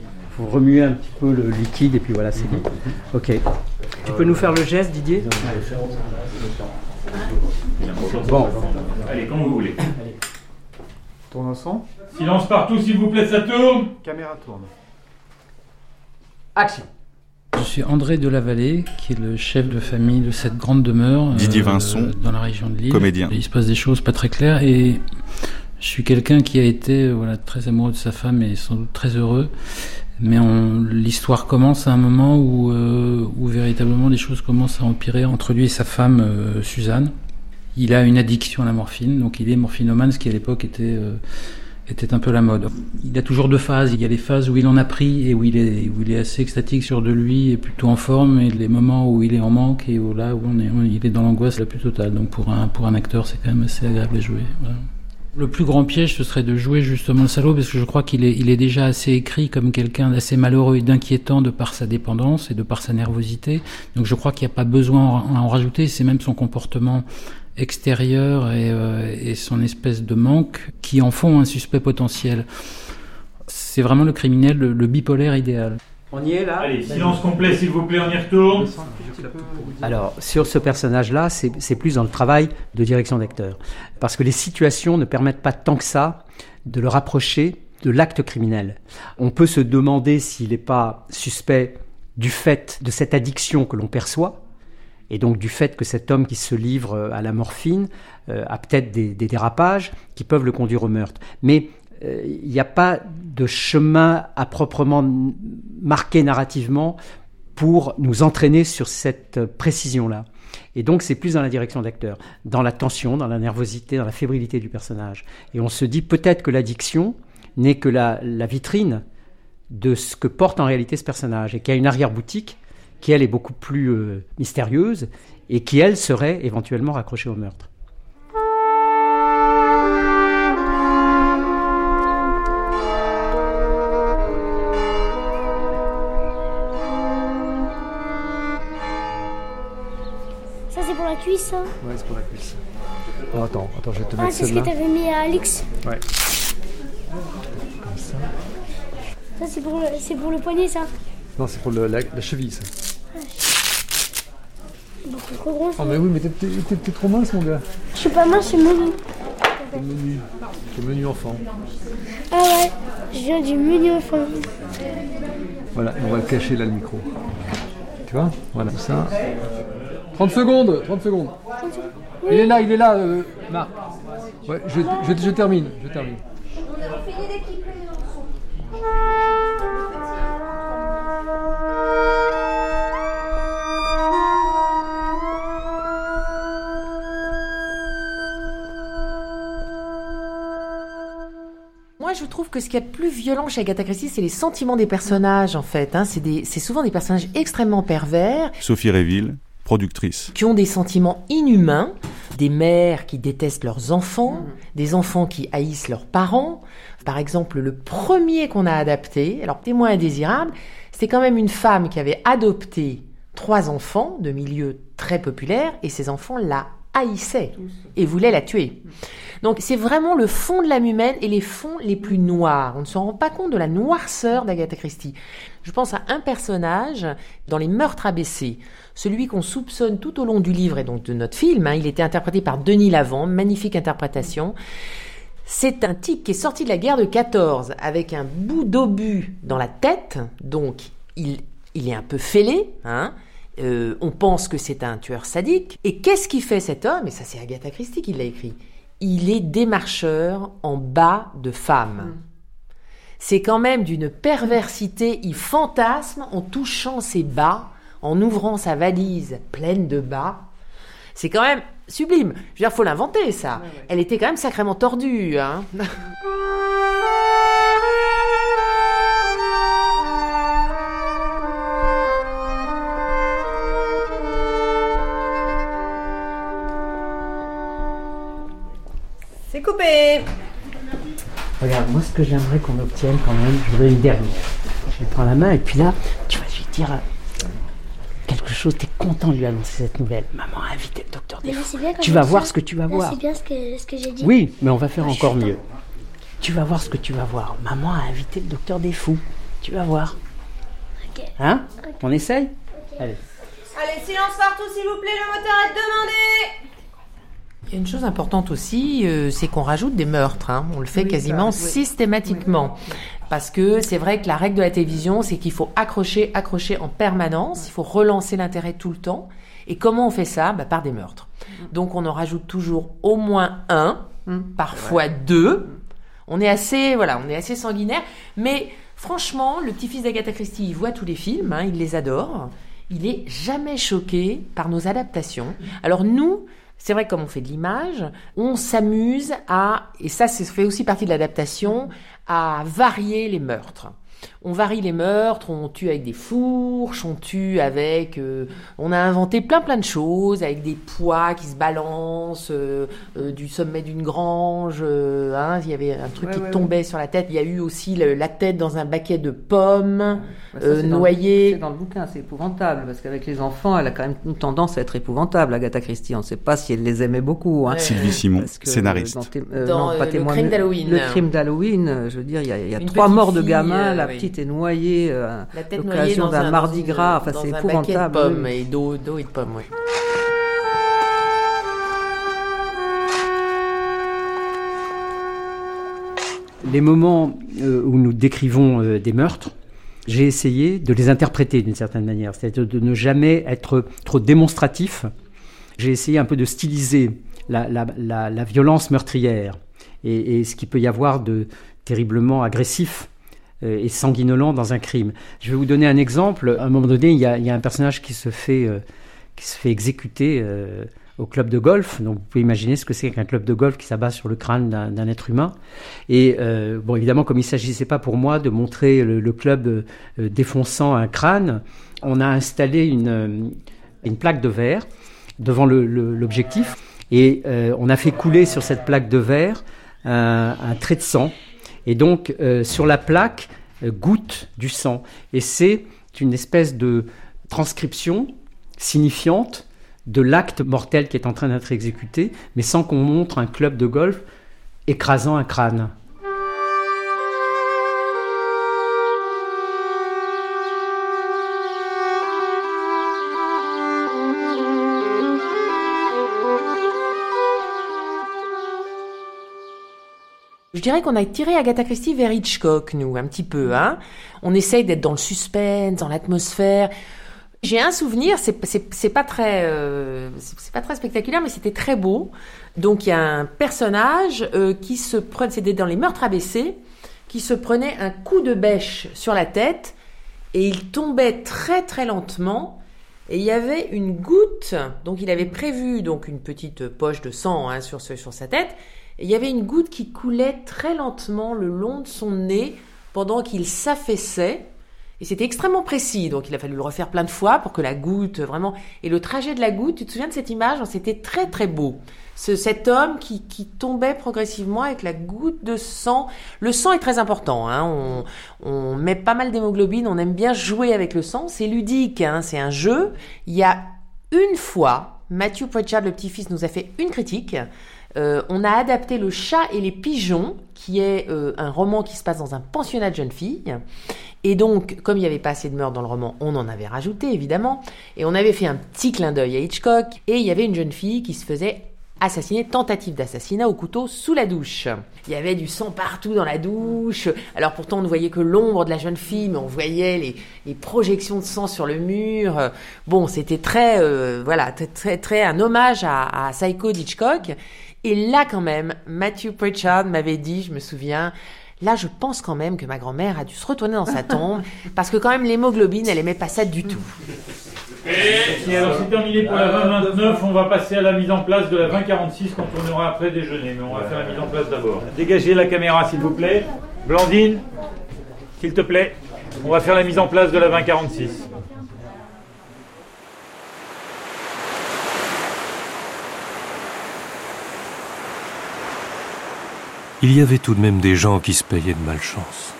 Faut remuer un petit peu le liquide et puis voilà, c'est bon. Ok. Tu peux nous faire le geste, Didier Bon. Allez, comme vous voulez. Tourne au son. Silence partout, s'il vous plaît, ça tourne. Caméra tourne. Action. Je suis André de la Vallée, qui est le chef de famille de cette grande demeure Didier Vincent, dans la région de Lille. comédien. Et il se passe des choses pas très claires et je suis quelqu'un qui a été euh, voilà très amoureux de sa femme et sans doute très heureux. Mais l'histoire commence à un moment où, euh, où véritablement les choses commencent à empirer entre lui et sa femme euh, Suzanne. Il a une addiction à la morphine, donc il est morphinomane, ce qui à l'époque était euh, était un peu la mode. Il a toujours deux phases. Il y a les phases où il en a pris et où il est, où il est assez extatique sur de lui et plutôt en forme, et les moments où il est en manque et où là où on est, on- il est dans l'angoisse la plus totale. Donc pour un, pour un acteur, c'est quand même assez agréable à jouer. Voilà. Le plus grand piège, ce serait de jouer justement le salaud, parce que je crois qu'il est, il est déjà assez écrit comme quelqu'un d'assez malheureux et d'inquiétant de par sa dépendance et de par sa nervosité. Donc je crois qu'il n'y a pas besoin à en rajouter. C'est même son comportement extérieur et, euh, et son espèce de manque qui en font un suspect potentiel. C'est vraiment le criminel, le, le bipolaire idéal. On y est là Allez, silence complet, s'il vous plaît, on y retourne. Alors, sur ce personnage-là, c'est plus dans le travail de direction d'acteur. Parce que les situations ne permettent pas tant que ça de le rapprocher de l'acte criminel. On peut se demander s'il n'est pas suspect du fait de cette addiction que l'on perçoit, et donc du fait que cet homme qui se livre euh, à la morphine euh, a peut-être des, des dérapages qui peuvent le conduire au meurtre. Mais il n'y a pas de chemin à proprement marqué narrativement pour nous entraîner sur cette euh, précision-là. Et donc c'est plus dans la direction d'acteur, dans la tension, dans la nervosité, dans la fébrilité du personnage. Et on se dit peut-être que l'addiction n'est que la, la vitrine de ce que porte en réalité ce personnage, et qu'il y a une arrière-boutique qui, elle, est beaucoup plus euh, mystérieuse, et qui, elle, serait éventuellement raccrochée au meurtre. Cuisse, hein Ouais, c'est pour la cuisse. Oh, attends, attends, je vais te Ah, mettre c'est ce que celle-là. t'avais mis à Alix. Ouais. Comme ça. Ça, c'est pour, le- c'est pour le poignet, ça. Non, c'est pour le- la, la cheville, ça. Beaucoup trop gros, ça. Oh, mais oui, mais t'es- trop mince, mon gars. Je suis pas mince, je suis menu. T'es menu. T'es menu enfant. Ah ouais, je viens du menu fond. Voilà, on va le cacher là, le micro. Tu vois? Voilà, ça. 30 secondes 30 secondes. Il est là, il est là, euh, Marc. Ouais, je, je, je termine, je termine. Moi, je trouve que ce qui est plus violent chez Agatha Christie, c'est les sentiments des personnages, en fait. hein. C'est des- c'est souvent des personnages extrêmement pervers, Sophie Réville, qui ont des sentiments inhumains, des mères qui détestent leurs enfants, des enfants qui haïssent leurs parents. Par exemple, le premier qu'on a adapté, alors témoin indésirable, c'était quand même une femme qui avait adopté trois enfants de milieux très populaires et ces enfants la haïssaient et voulaient la tuer. Donc c'est vraiment le fond de l'âme humaine et les fonds les plus noirs. On ne se rend pas compte de la noirceur d'Agatha Christie. Je pense à un personnage dans Les Meurtres abaissés, celui qu'on soupçonne tout au long du livre et donc de notre film. hein. il était interprété par Denis Lavant, magnifique interprétation. C'est un type qui est sorti de la guerre de 14 avec un bout d'obus dans la tête, donc il, il est un peu fêlé, hein. Euh, on pense que c'est un tueur sadique. Et qu'est-ce qui fait cet homme? Et ça, c'est Agatha Christie qui l'a écrit. Il est démarcheur en bas de femmes. C'est quand même d'une perversité. Il fantasme en touchant ses bas, en ouvrant sa valise pleine de bas. C'est quand même sublime. Je veux dire, faut l'inventer, ça. Elle était quand même sacrément tordue. Hein Regarde, moi ce que j'aimerais qu'on obtienne quand même, je voudrais une dernière. Je lui prends la main et puis là, tu vas lui dire euh, quelque chose, tu es content de lui annoncer cette nouvelle. Maman a invité le docteur Mais là, Desfous. c'est bien quand Tu vas voir ça. ce que tu vas Là, voir. C'est bien ce que, ce que j'ai dit. Oui, mais on va faire Ah, encore mieux. Tu vas voir ce que tu vas voir. Maman a invité le docteur des fous. Tu vas voir. Ok. Hein On essaye Allez. Allez, silence partout, s'il vous plaît, le moteur est demandé Il y a une chose importante aussi, euh, c'est qu'on rajoute des meurtres. Hein. On le fait quasiment systématiquement. Parce que c'est vrai que la règle de la télévision, c'est qu'il faut accrocher, accrocher en permanence. Il faut relancer l'intérêt tout le temps. Et comment on fait ça? Bah, Par des meurtres. Donc on en rajoute toujours au moins un, parfois deux. On est assez, voilà, on est assez sanguinaire. Mais franchement, le petit-fils d'Agatha Christie, il voit tous les films, hein, il les adore. Il est jamais choqué par nos adaptations. Alors nous, c'est vrai que comme on fait de l'image, on s'amuse à, et ça, ça fait aussi partie de l'adaptation, à varier les meurtres on varie les meurtres, on tue avec des fourches, on tue avec... Euh, on a inventé plein plein de choses, avec des poids qui se balancent euh, euh, du sommet d'une grange. Hein, il y avait un truc qui tombait sur la tête. Il y a eu aussi la tête dans un baquet de pommes bah, noyées. C'est dans le bouquin, c'est épouvantable, parce qu'avec les enfants, elle a quand même une tendance à être épouvantable, Agatha Christie. On ne sait pas si elle les aimait beaucoup. Hein. Sylvie Simon, scénariste. Dans, le crime d'Halloween. Le crime d'Halloween, je veux dire, il y a, trois morts de gamins, la petite est noyée à l'occasion d'un mardi gras. Enfin, c'est épouvantable. De pommes et d'eau, et de pommes, oui. Les moments euh, où nous décrivons euh, des meurtres, j'ai essayé de les interpréter d'une certaine manière, c'est-à-dire de ne jamais être trop démonstratif. J'ai essayé un peu de styliser la, la, violence meurtrière et, et, ce qu'il peut y avoir de terriblement agressif euh, et sanguinolent dans un crime. Je vais vous donner un exemple. À un moment donné, il y a, un personnage qui se fait, euh, qui se fait exécuter euh, au club de golf. Donc vous pouvez imaginer ce que c'est qu'un club de golf qui s'abat sur le crâne d'un être humain. Et bon, évidemment, comme il ne s'agissait pas pour moi de montrer le, club défonçant un crâne, on a installé une, une plaque de verre devant l'objectif et on a fait couler sur cette plaque de verre un trait de sang et donc, euh, sur la plaque, euh, goutte du sang. Et c'est une espèce de transcription signifiante de l'acte mortel qui est en train d'être exécuté, mais sans qu'on montre un club de golf écrasant un crâne. Je dirais qu'on a tiré Agatha Christie vers Hitchcock, nous, un petit peu. Hein on essaye d'être dans le suspense, dans l'atmosphère. J'ai un souvenir, c'est pas très, euh, c'est pas très spectaculaire, mais c'était très beau. Donc il y a un personnage euh, qui se prenait, c'était dans les meurtres abaissés, qui se prenait un coup de bêche sur la tête et il tombait très très lentement. Et il y avait une goutte, donc il avait prévu donc une petite poche de sang hein, sur, sur sa tête il y avait une goutte qui coulait très lentement le long de son nez pendant qu'il s'affaissait. Et c'était extrêmement précis, donc il a fallu le refaire plein de fois pour que la goutte, vraiment... Et le trajet de la goutte, tu te souviens de cette image? C'était très très beau. Ce, cet homme qui, qui, tombait progressivement avec la goutte de sang. Le sang est très important. Hein. On, on, met pas mal d'hémoglobine, on aime bien jouer avec le sang. C'est ludique, hein. c'est un jeu. Il y a une fois, Matthew Pritchard, le petit-fils, nous a fait une critique. Euh, on a adapté Le chat et les pigeons, qui est euh, un roman qui se passe dans un pensionnat de jeunes filles. Et donc, comme il n'y avait pas assez de meurtres dans le roman, on en avait rajouté, évidemment. Et on avait fait un petit clin d'œil à Hitchcock. Et il y avait une jeune fille qui se faisait assassiner, tentative d'assassinat au couteau sous la douche. Il y avait du sang partout dans la douche. Alors pourtant, on ne voyait que l'ombre de la jeune fille, mais on voyait les, projections de sang sur le mur. Bon, c'était très, euh, voilà, très, très, un hommage à, à Psycho d'Hitchcock. Et là, quand même, Matthew Pritchard m'avait dit, je me souviens, là, je pense quand même que ma grand-mère a dû se retourner dans sa tombe, parce que quand même, l'hémoglobine, elle aimait pas ça du tout. Et alors c'est terminé pour la 2029, on va passer à la mise en place de la 2046 quand on aura après déjeuner, mais on va faire la mise en place d'abord. Dégagez la caméra s'il vous plaît. Blandine, s'il te plaît, on va faire la mise en place de la 2046. Il y avait tout de même des gens qui se payaient de malchance.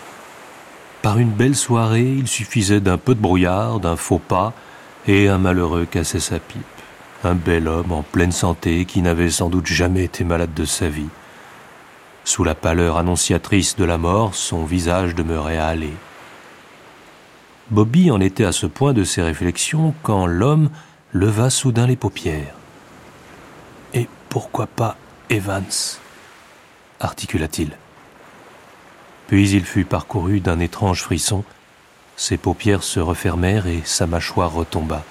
Par une belle soirée, il suffisait d'un peu de brouillard, d'un faux pas, et un malheureux cassait sa pipe. Un bel homme en pleine santé qui n'avait sans doute jamais été malade de sa vie. Sous la pâleur annonciatrice de la mort, son visage demeurait hâlé. Bobby en était à ce point de ses réflexions quand l'homme leva soudain les paupières. Et Pourquoi pas Evans? Articula-t-il. Puis il fut parcouru d'un étrange frisson, ses paupières se refermèrent et sa mâchoire retomba.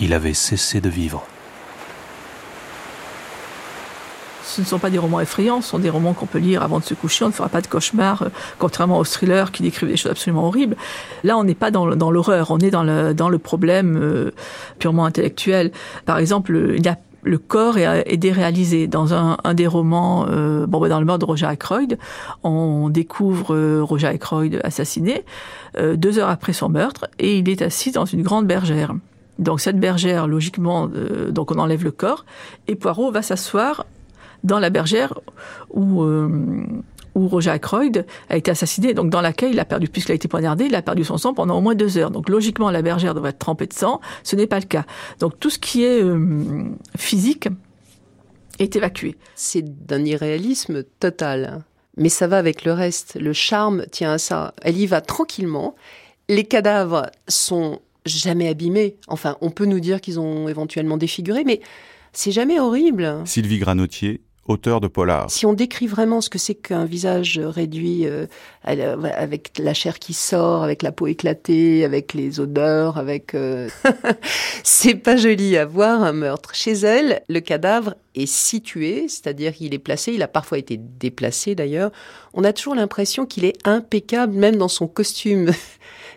Il avait cessé de vivre. ce ne sont pas des romans effrayants, ce sont des romans qu'on peut lire avant de se coucher, on ne fera pas de cauchemar, euh, contrairement aux thrillers qui décrivent des choses absolument horribles. Là, on n'est pas dans, l'horreur, on est dans le, problème euh, purement intellectuel. Par exemple, il y a le corps est, déréalisé. Dans un, des romans, euh, bon, bah, dans le mort de Roger Ackroyd, on découvre Roger Ackroyd assassiné deux heures après son meurtre et il est assis dans une grande bergère. Donc cette bergère, logiquement, donc on enlève le corps et Poirot va s'asseoir dans la bergère où, euh, où Roger Ackroyd a été assassiné, donc dans laquelle il a perdu, puisqu'il a été poignardé, il a perdu son sang pendant au moins deux heures. Donc logiquement, la bergère devrait être trempée de sang. Ce n'est pas le cas. Donc tout ce qui est euh, physique est évacué. C'est d'un irréalisme total. Mais ça va avec le reste. Le charme tient à ça. Elle y va tranquillement. Les cadavres sont jamais abîmés. Enfin, on peut nous dire qu'ils ont éventuellement défiguré, mais c'est jamais horrible. Sylvie Granotier, auteur de polar. Si on décrit vraiment ce que c'est qu'un visage réduit euh, avec la chair qui sort, avec la peau éclatée, avec les odeurs, avec euh, c'est pas joli à voir un meurtre. Chez elle, le cadavre est situé, c'est-à-dire qu'il est placé, il a parfois été déplacé d'ailleurs. On a toujours l'impression qu'il est impeccable même dans son costume.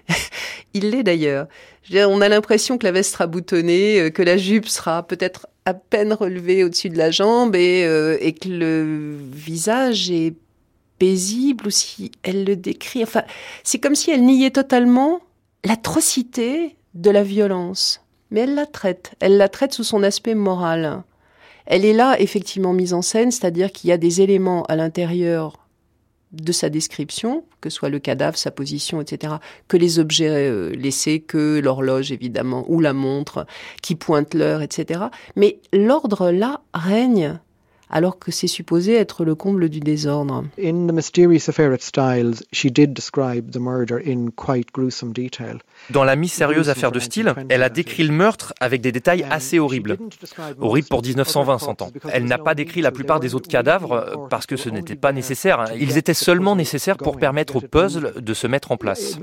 il l'est d'ailleurs. On a l'impression que la veste sera boutonnée, euh, que la jupe sera peut-être à peine relevée au-dessus de la jambe euh, et, que le visage est paisible ou si elle le décrit. Enfin, c'est comme si elle niait totalement l'atrocité de la violence. Mais elle la traite. Elle la traite sous son aspect moral. Elle est là, effectivement, mise en scène, c'est-à-dire qu'il y a des éléments à l'intérieur de sa description, que soit le cadavre, sa position, etc., que les objets euh, laissés, que l'horloge évidemment, ou la montre qui pointe l'heure, etc. Mais l'ordre là règne alors que c'est supposé être le comble du désordre. Dans La mystérieuse affaire de style, elle a décrit le meurtre avec des détails assez horribles. Horrible pour 1920, s'entend. Elle n'a pas décrit la plupart des autres cadavres euh, parce que ce n'était pas nécessaire. Ils étaient seulement nécessaires pour permettre au puzzle de se mettre en place.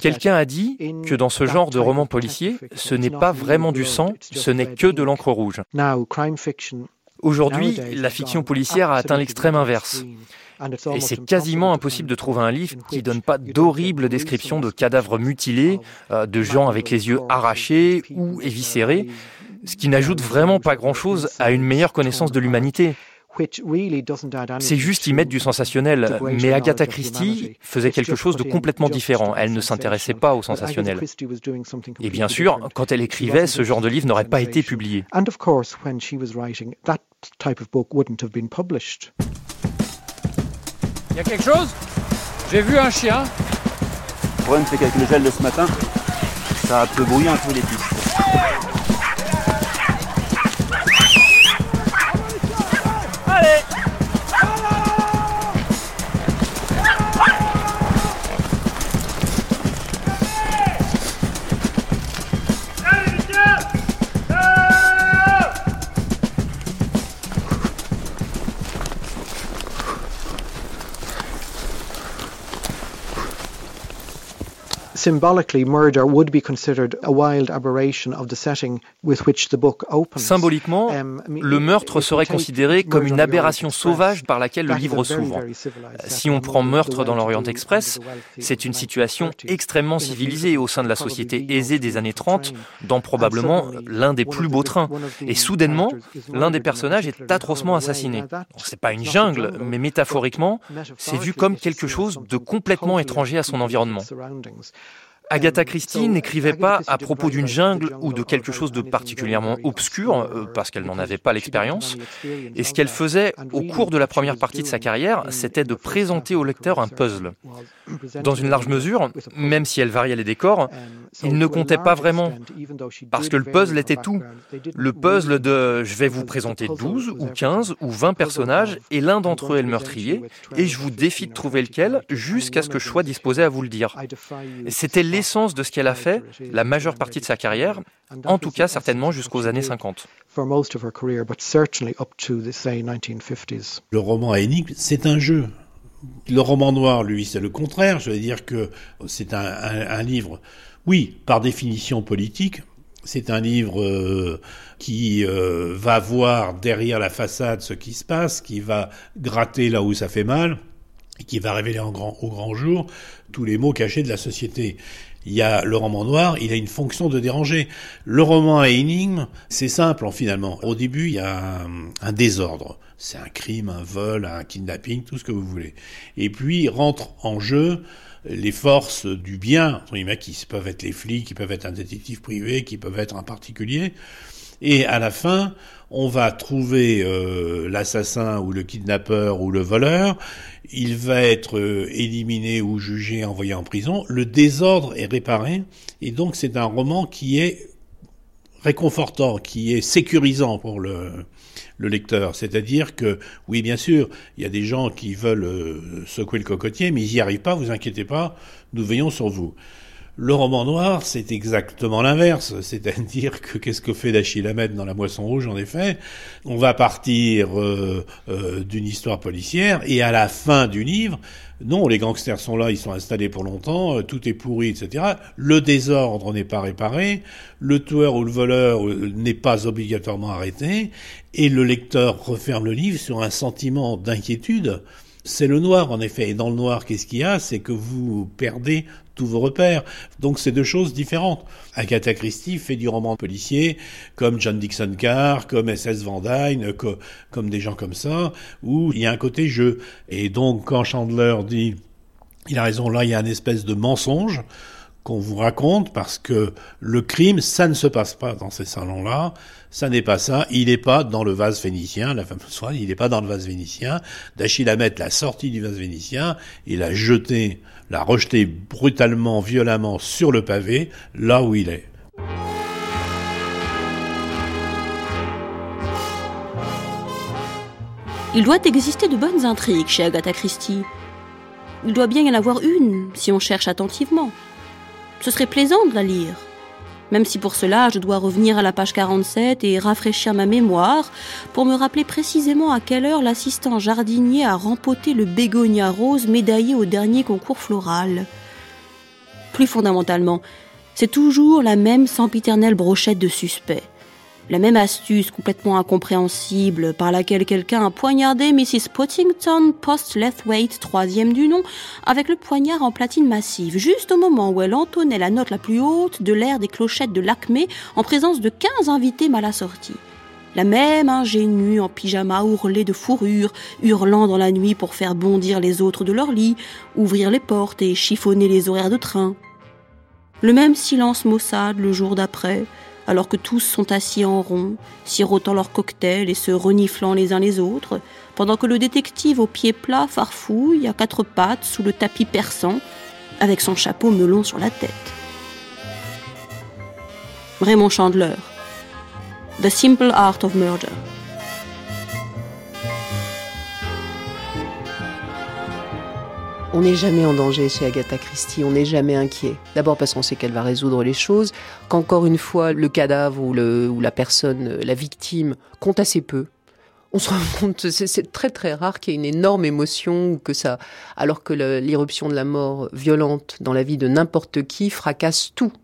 Quelqu'un a dit que dans ce genre de roman policier, ce n'est pas vraiment du sang, ce n'est que de l'encre rouge. Aujourd'hui, la fiction policière a atteint l'extrême inverse. Et c'est quasiment impossible de trouver un livre qui ne donne pas d'horribles descriptions de cadavres mutilés, euh, de gens avec les yeux arrachés ou éviscérés, ce qui n'ajoute vraiment pas grand-chose à une meilleure connaissance de l'humanité. C'est juste y mettre du sensationnel. Mais Agatha Christie faisait quelque chose de complètement différent. Elle ne s'intéressait pas au sensationnel. Et bien sûr, quand elle écrivait, ce genre de livre n'aurait pas été publié. Il y a quelque chose? J'ai vu un chien. Le problème, c'est qu'avec le gel de ce matin, ça a peu brouillé un peu les pistes. got it. Symboliquement, le meurtre serait considéré comme une aberration sauvage par laquelle le livre s'ouvre. Si on prend meurtre dans l'Orient Express, c'est une situation extrêmement civilisée au sein de la société aisée des années 30, dans probablement l'un des plus beaux trains. Et soudainement, l'un des personnages est atrocement assassiné. C'est pas une jungle, mais métaphoriquement, c'est vu comme quelque chose de complètement étranger à son environnement. Agatha Christie n'écrivait pas à propos d'une jungle ou de quelque chose de particulièrement obscur, euh, parce qu'elle n'en avait pas l'expérience. Et ce qu'elle faisait au cours de la première partie de sa carrière, c'était de présenter au lecteur un puzzle. Dans une large mesure, même si elle variait les décors, il ne comptait pas vraiment, parce que le puzzle était tout. Le puzzle de je vais vous présenter 12 ou 15 ou 20 personnages, et l'un d'entre eux est le meurtrier, et je vous défie de trouver lequel, jusqu'à ce que je sois disposé à vous le dire. C'était l'essence de ce qu'elle a fait la majeure partie de sa carrière, en tout cas certainement jusqu'aux années 50. Le roman à énigme, c'est un jeu. Le roman noir, lui, c'est le contraire. Je veux dire que c'est un, livre, oui, par définition politique. C'est un livre euh, qui euh, va voir derrière la façade ce qui se passe, qui va gratter là où ça fait mal, et qui va révéler en grand, au grand jour tous les mots cachés de la société. Il y a le roman noir, il a une fonction de déranger. Le roman à énigme, c'est simple finalement. Au début, il y a un, désordre. C'est un crime, un vol, un kidnapping, tout ce que vous voulez. Et puis rentrent en jeu les forces du bien, qui peuvent être les flics, qui peuvent être un détective privé, qui peuvent être un particulier. Et à la fin, on va trouver euh, l'assassin ou le kidnappeur ou le voleur, il va être euh, éliminé ou jugé, envoyé en prison, le désordre est réparé, et donc c'est un roman qui est réconfortant, qui est sécurisant pour le, le lecteur. C'est-à-dire que, oui, bien sûr, il y a des gens qui veulent euh, secouer le cocotier, mais ils n'y arrivent pas, vous inquiétez pas, nous veillons sur vous. Le roman noir, c'est exactement l'inverse. C'est-à-dire que qu'est-ce que fait Achille Ahmed dans La Moisson Rouge, en effet? On va partir euh, euh, d'une histoire policière et à la fin du livre, non, les gangsters sont là, ils sont installés pour longtemps, euh, tout est pourri, etc. Le désordre n'est pas réparé, le tueur ou le voleur n'est pas obligatoirement arrêté, et le lecteur referme le livre sur un sentiment d'inquiétude. C'est le noir, en effet. Et dans le noir, qu'est-ce qu'il y a? C'est que vous perdez tous vos repères. Donc c'est deux choses différentes. Agatha Christie fait du roman policier comme John Dixon Carr, comme S.S. Van Dyne, comme des gens comme ça, où il y a un côté jeu. Et donc quand Chandler dit, il a raison, là il y a une espèce de mensonge qu'on vous raconte parce que le crime, ça ne se passe pas dans ces salons-là, ça n'est pas ça, il n'est pas dans le vase vénitien, la fameuse phrase, il n'est pas dans le vase vénitien, d'Achille Ahmed l'a sorti du vase vénitien, il a jeté l'a rejeté brutalement, violemment sur le pavé, là où il est. Il doit exister de bonnes intrigues chez Agatha Christie. Il doit bien y en avoir une, si on cherche attentivement. Ce serait plaisant de la lire même si pour cela je dois revenir à la page 47 et rafraîchir ma mémoire pour me rappeler précisément à quelle heure l'assistant jardinier a rempoté le bégonia rose médaillé au dernier concours floral. Plus fondamentalement, c'est toujours la même sempiternelle brochette de suspects. La même astuce complètement incompréhensible par laquelle quelqu'un a poignardé Mrs. Pottington Post-Lethwaite, troisième du nom, avec le poignard en platine massive, juste au moment où elle entonnait la note la plus haute de l'air des clochettes de l'acmé en présence de quinze invités mal assortis. La même ingénue en pyjama ourlé de fourrure, hurlant dans la nuit pour faire bondir les autres de leur lit, ouvrir les portes et chiffonner les horaires de train. Le même silence maussade le jour d'après, alors que tous sont assis en rond, sirotant leur cocktail et se reniflant les uns les autres, pendant que le détective au pied plat farfouille à quatre pattes sous le tapis perçant, avec son chapeau melon sur la tête. Raymond Chandler, The Simple Art of Murder. On n'est jamais en danger chez Agatha Christie, on n'est jamais inquiet. D'abord parce qu'on sait qu'elle va résoudre les choses, qu'encore une fois, le cadavre ou, la personne, la victime, compte assez peu. On se rend compte, c'est très très rare qu'il y ait une énorme émotion, que ça, alors que l'irruption de la mort violente dans la vie de n'importe qui fracasse tout.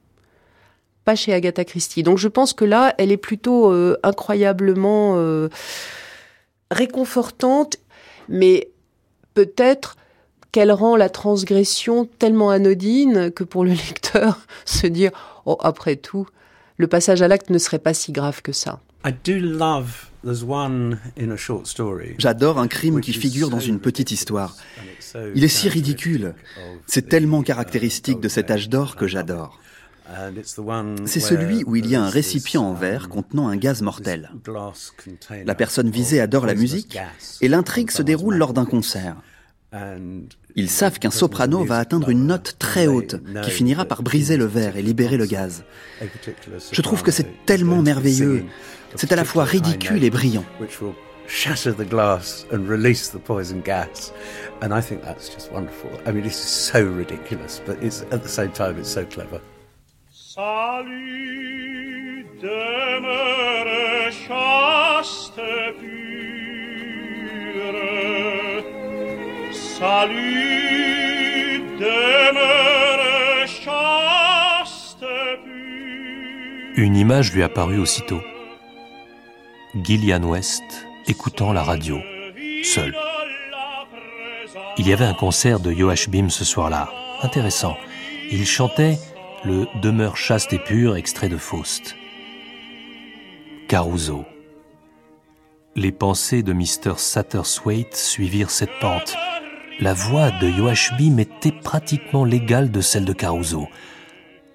Pas chez Agatha Christie. Donc je pense que là, elle est plutôt euh, incroyablement euh, réconfortante, mais peut-être qu'elle rend la transgression tellement anodine que pour le lecteur, se dire oh après tout, le passage à l'acte ne serait pas si grave que ça. J'adore un crime qui figure dans une petite histoire. Il est si ridicule. C'est tellement caractéristique de cet âge d'or que j'adore. C'est celui où il y a un récipient en verre contenant un gaz mortel. La personne visée adore la musique et l'intrigue se déroule lors d'un concert. Ils savent qu'un soprano va atteindre une note très haute qui finira par briser le verre et libérer le gaz. Je trouve que c'est tellement merveilleux. C'est à la fois ridicule et brillant. shatter the glass and release the poison gas. And I think that's just wonderful. I mean, it's so ridiculous, but it's at the same time, it's so clever. Salut, demeure chaste pure. Salut, demeure chaste. Une image lui apparut aussitôt. Gillian West écoutant la radio, seul. Il y avait un concert de Bim ce soir-là. Intéressant. Il chantait le Demeure chaste et pure, extrait de Faust. Caruso. Les pensées de Mr. Satterswaite suivirent cette pente. La voix de Bim était pratiquement l'égale de celle de Caruso.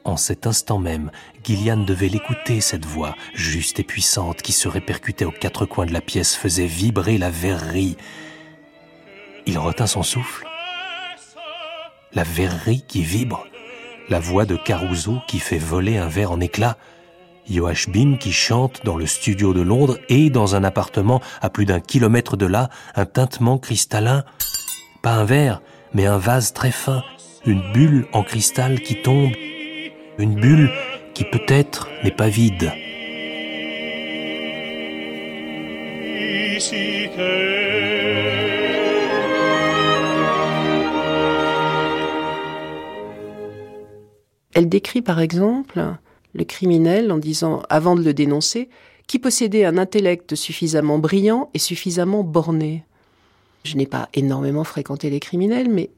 En cet instant même, Gillian devait l'écouter, cette voix, juste et puissante, qui se répercutait aux quatre coins de la pièce, faisait vibrer la verrerie. Il retint son souffle. La verrerie qui vibre. La voix de Caruso qui fait voler un verre en éclats. Bim qui chante dans le studio de Londres et dans un appartement à plus d'un kilomètre de là, un tintement cristallin. Pas un verre, mais un vase très fin, une bulle en cristal qui tombe une bulle qui peut-être n'est pas vide. Elle décrit par exemple le criminel en disant, avant de le dénoncer, qui possédait un intellect suffisamment brillant et suffisamment borné. Je n'ai pas énormément fréquenté les criminels, mais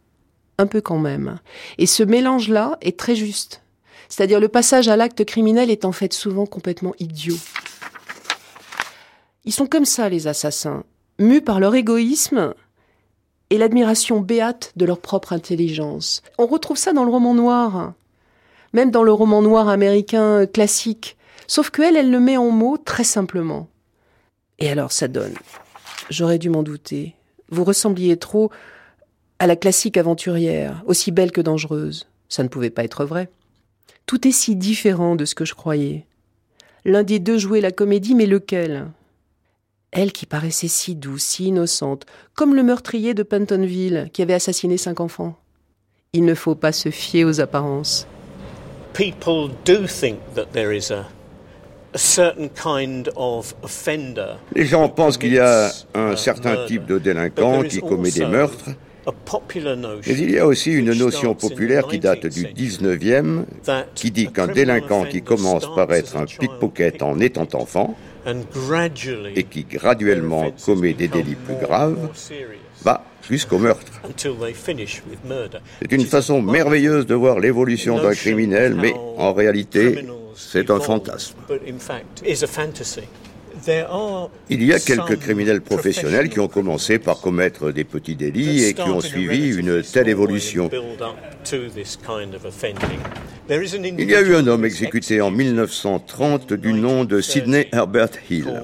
un peu quand même. Et ce mélange-là est très juste. C'est-à-dire le passage à l'acte criminel est en fait souvent complètement idiot. Ils sont comme ça, les assassins, mus par leur égoïsme et l'admiration béate de leur propre intelligence. On retrouve ça dans le roman noir, même dans le roman noir américain classique, sauf qu'elle, elle le met en mots très simplement. Et alors ça donne. J'aurais dû m'en douter. Vous ressembliez trop à la classique aventurière, aussi belle que dangereuse. Ça ne pouvait pas être vrai. Tout est si différent de ce que je croyais. L'un des deux jouait la comédie, mais lequel? Elle qui paraissait si douce, si innocente, comme le meurtrier de Pentonville qui avait assassiné cinq enfants. Il ne faut pas se fier aux apparences. People do think that there is a les gens pensent qu'il y a un certain type de délinquant qui commet des meurtres, mais il y a aussi une notion populaire qui date du 19e, qui dit qu'un délinquant qui commence par être un pickpocket en étant enfant, et qui graduellement commet des délits plus graves, va jusqu'au meurtre. C'est une façon merveilleuse de voir l'évolution d'un criminel, mais en réalité, c'est un fantasme. Il y a quelques criminels professionnels qui ont commencé par commettre des petits délits et qui ont suivi une telle évolution. Il y a eu un homme exécuté en 1930 du nom de Sidney Herbert Hill.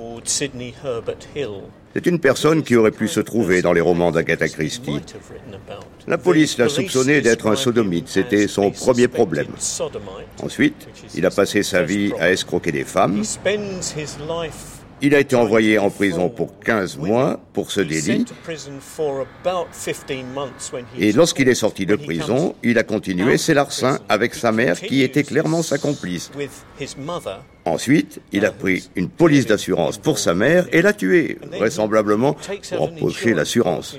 C'est une personne qui aurait pu se trouver dans les romans d'Agatha Christie. La police l'a soupçonné d'être un sodomite, c'était son premier problème. Ensuite, il a passé sa vie à escroquer des femmes. Il a été envoyé en prison pour 15 mois pour ce délit. Et lorsqu'il est sorti de prison, il a continué ses larcins avec sa mère qui était clairement sa complice. Ensuite, il a pris une police d'assurance pour sa mère et l'a tuée, vraisemblablement pour empocher l'assurance.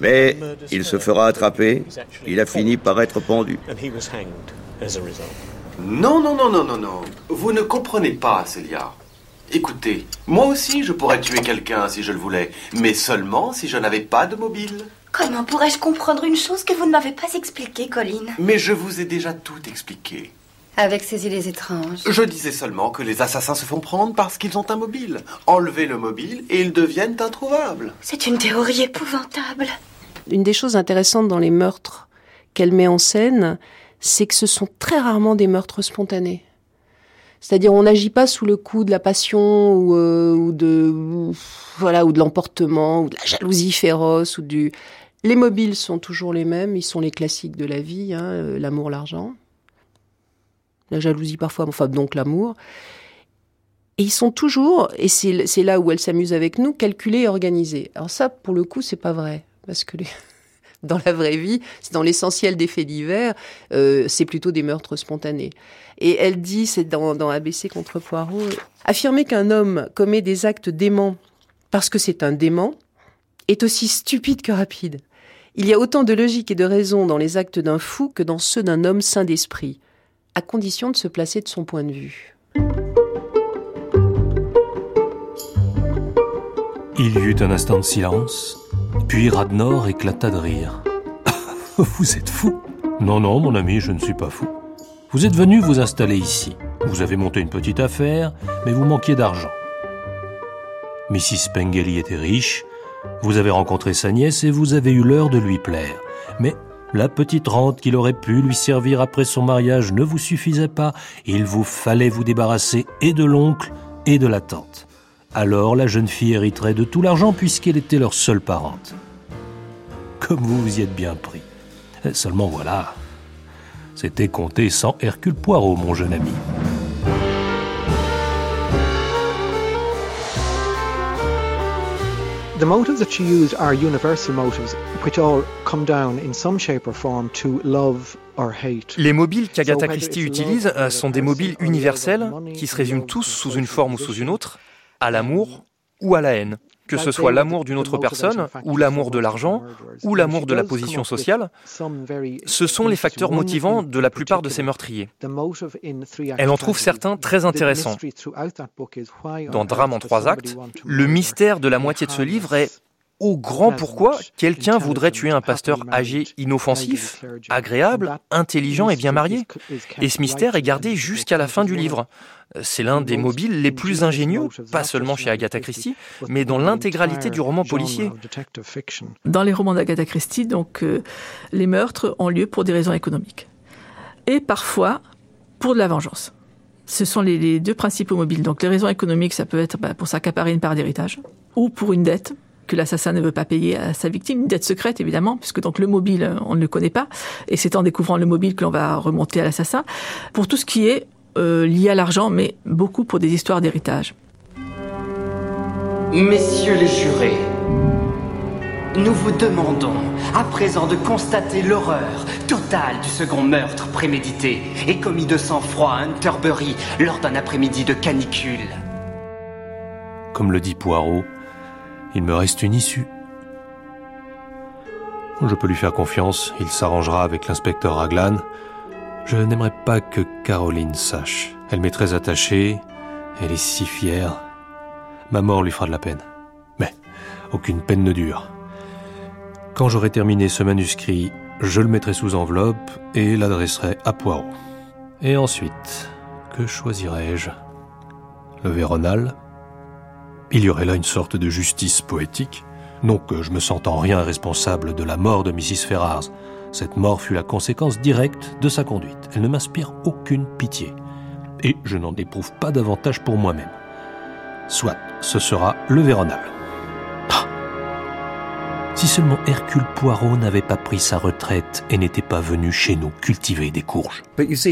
Mais il se fera attraper, il a fini par être pendu. Non, non, non, non, non, non. Vous ne comprenez pas, Célia. Écoutez, moi aussi je pourrais tuer quelqu'un si je le voulais, mais seulement si je n'avais pas de mobile. Comment pourrais-je comprendre une chose que vous ne m'avez pas expliquée, Colline Mais je vous ai déjà tout expliqué. Avec ces idées étranges. Je disais seulement que les assassins se font prendre parce qu'ils ont un mobile. Enlevez le mobile et ils deviennent introuvables. C'est une théorie épouvantable. Une des choses intéressantes dans les meurtres qu'elle met en scène, c'est que ce sont très rarement des meurtres spontanés. C'est-à-dire on n'agit pas sous le coup de la passion ou, euh, de voilà ou de l'emportement ou de la jalousie féroce ou du les mobiles sont toujours les mêmes, ils sont les classiques de la vie, hein, euh, l'amour, l'argent, la jalousie parfois, enfin donc l'amour. Et ils sont toujours, et c'est là où elle s'amuse avec nous, calculés et organisés. Alors ça, pour le coup, c'est pas vrai. Parce que dans la vraie vie, c'est dans l'essentiel des faits divers, euh, c'est plutôt des meurtres spontanés. Et elle dit, c'est dans, ABC contre Poirot, affirmer qu'un homme commet des actes déments parce que c'est un dément est aussi stupide que rapide. Il y a autant de logique et de raison dans les actes d'un fou que dans ceux d'un homme sain d'esprit, à condition de se placer de son point de vue. Il y eut un instant de silence, puis Radnor éclata de rire. vous êtes fou Non, non, mon ami, je ne suis pas fou. Vous êtes venu vous installer ici. Vous avez monté une petite affaire, mais vous manquiez d'argent. Mrs. Pengelly était riche, vous avez rencontré sa nièce et vous avez eu l'heure de lui plaire. Mais la petite rente qu'il aurait pu lui servir après son mariage ne vous suffisait pas. Il vous fallait vous débarrasser et de l'oncle et de la tante. Alors la jeune fille hériterait de tout l'argent puisqu'elle était leur seule parente. Comme vous vous y êtes bien pris. Seulement voilà, c'était compté sans Hercule Poirot, mon jeune ami. The motives that she used are universal motives, which all come down in some shape or form to love or hate. Les mobiles qu'Agatha Christie utilise euh, sont des mobiles universels qui se résument tous sous une forme ou sous une autre, à l'amour ou à la haine que ce soit l'amour d'une autre personne, ou l'amour de l'argent, ou l'amour de la position sociale, ce sont les facteurs motivants de la plupart de ces meurtriers. Elle en trouve certains très intéressants. Dans Drame en trois actes, le mystère de la moitié de ce livre est au grand pourquoi quelqu'un voudrait tuer un pasteur âgé, inoffensif, agréable, intelligent et bien marié. Et ce mystère est gardé jusqu'à la fin du livre. C'est l'un des mobiles les plus ingénieux, pas seulement chez Agatha Christie, mais dans l'intégralité du roman policier. Dans les romans d'Agatha Christie, donc, euh, les meurtres ont lieu pour des raisons économiques. Et parfois pour de la vengeance. Ce sont les, deux principaux mobiles. Donc les raisons économiques, ça peut être bah, pour s'accaparer une part d'héritage ou pour une dette que l'assassin ne veut pas payer à sa victime, une dette secrète évidemment, puisque donc le mobile, on ne le connaît pas, et c'est en découvrant le mobile que l'on va remonter à l'assassin, pour tout ce qui est euh, lié à l'argent, mais beaucoup pour des histoires d'héritage. Messieurs les jurés, nous vous demandons à présent de constater l'horreur totale du second meurtre prémédité et commis de sang-froid à Hunterbury lors d'un après-midi de canicule. Comme le dit Poirot, il me reste une issue. Je peux lui faire confiance, il s'arrangera avec l'inspecteur Raglan. Je n'aimerais pas que Caroline sache. Elle m'est très attachée, elle est si fière. Ma mort lui fera de la peine. Mais aucune peine ne dure. Quand j'aurai terminé ce manuscrit, je le mettrai sous enveloppe et l'adresserai à Poirot. Et ensuite, que choisirai-je? Le Véronal il y aurait là une sorte de justice poétique. Non que je me sente en rien responsable de la mort de Mrs. Ferrars. Cette mort fut la conséquence directe de sa conduite. Elle ne m'inspire aucune pitié. Et je n'en éprouve pas davantage pour moi-même. Soit, ce sera le Véronal. Si seulement Hercule Poirot n'avait pas pris sa retraite et n'était pas venu chez nous cultiver des courges. Ce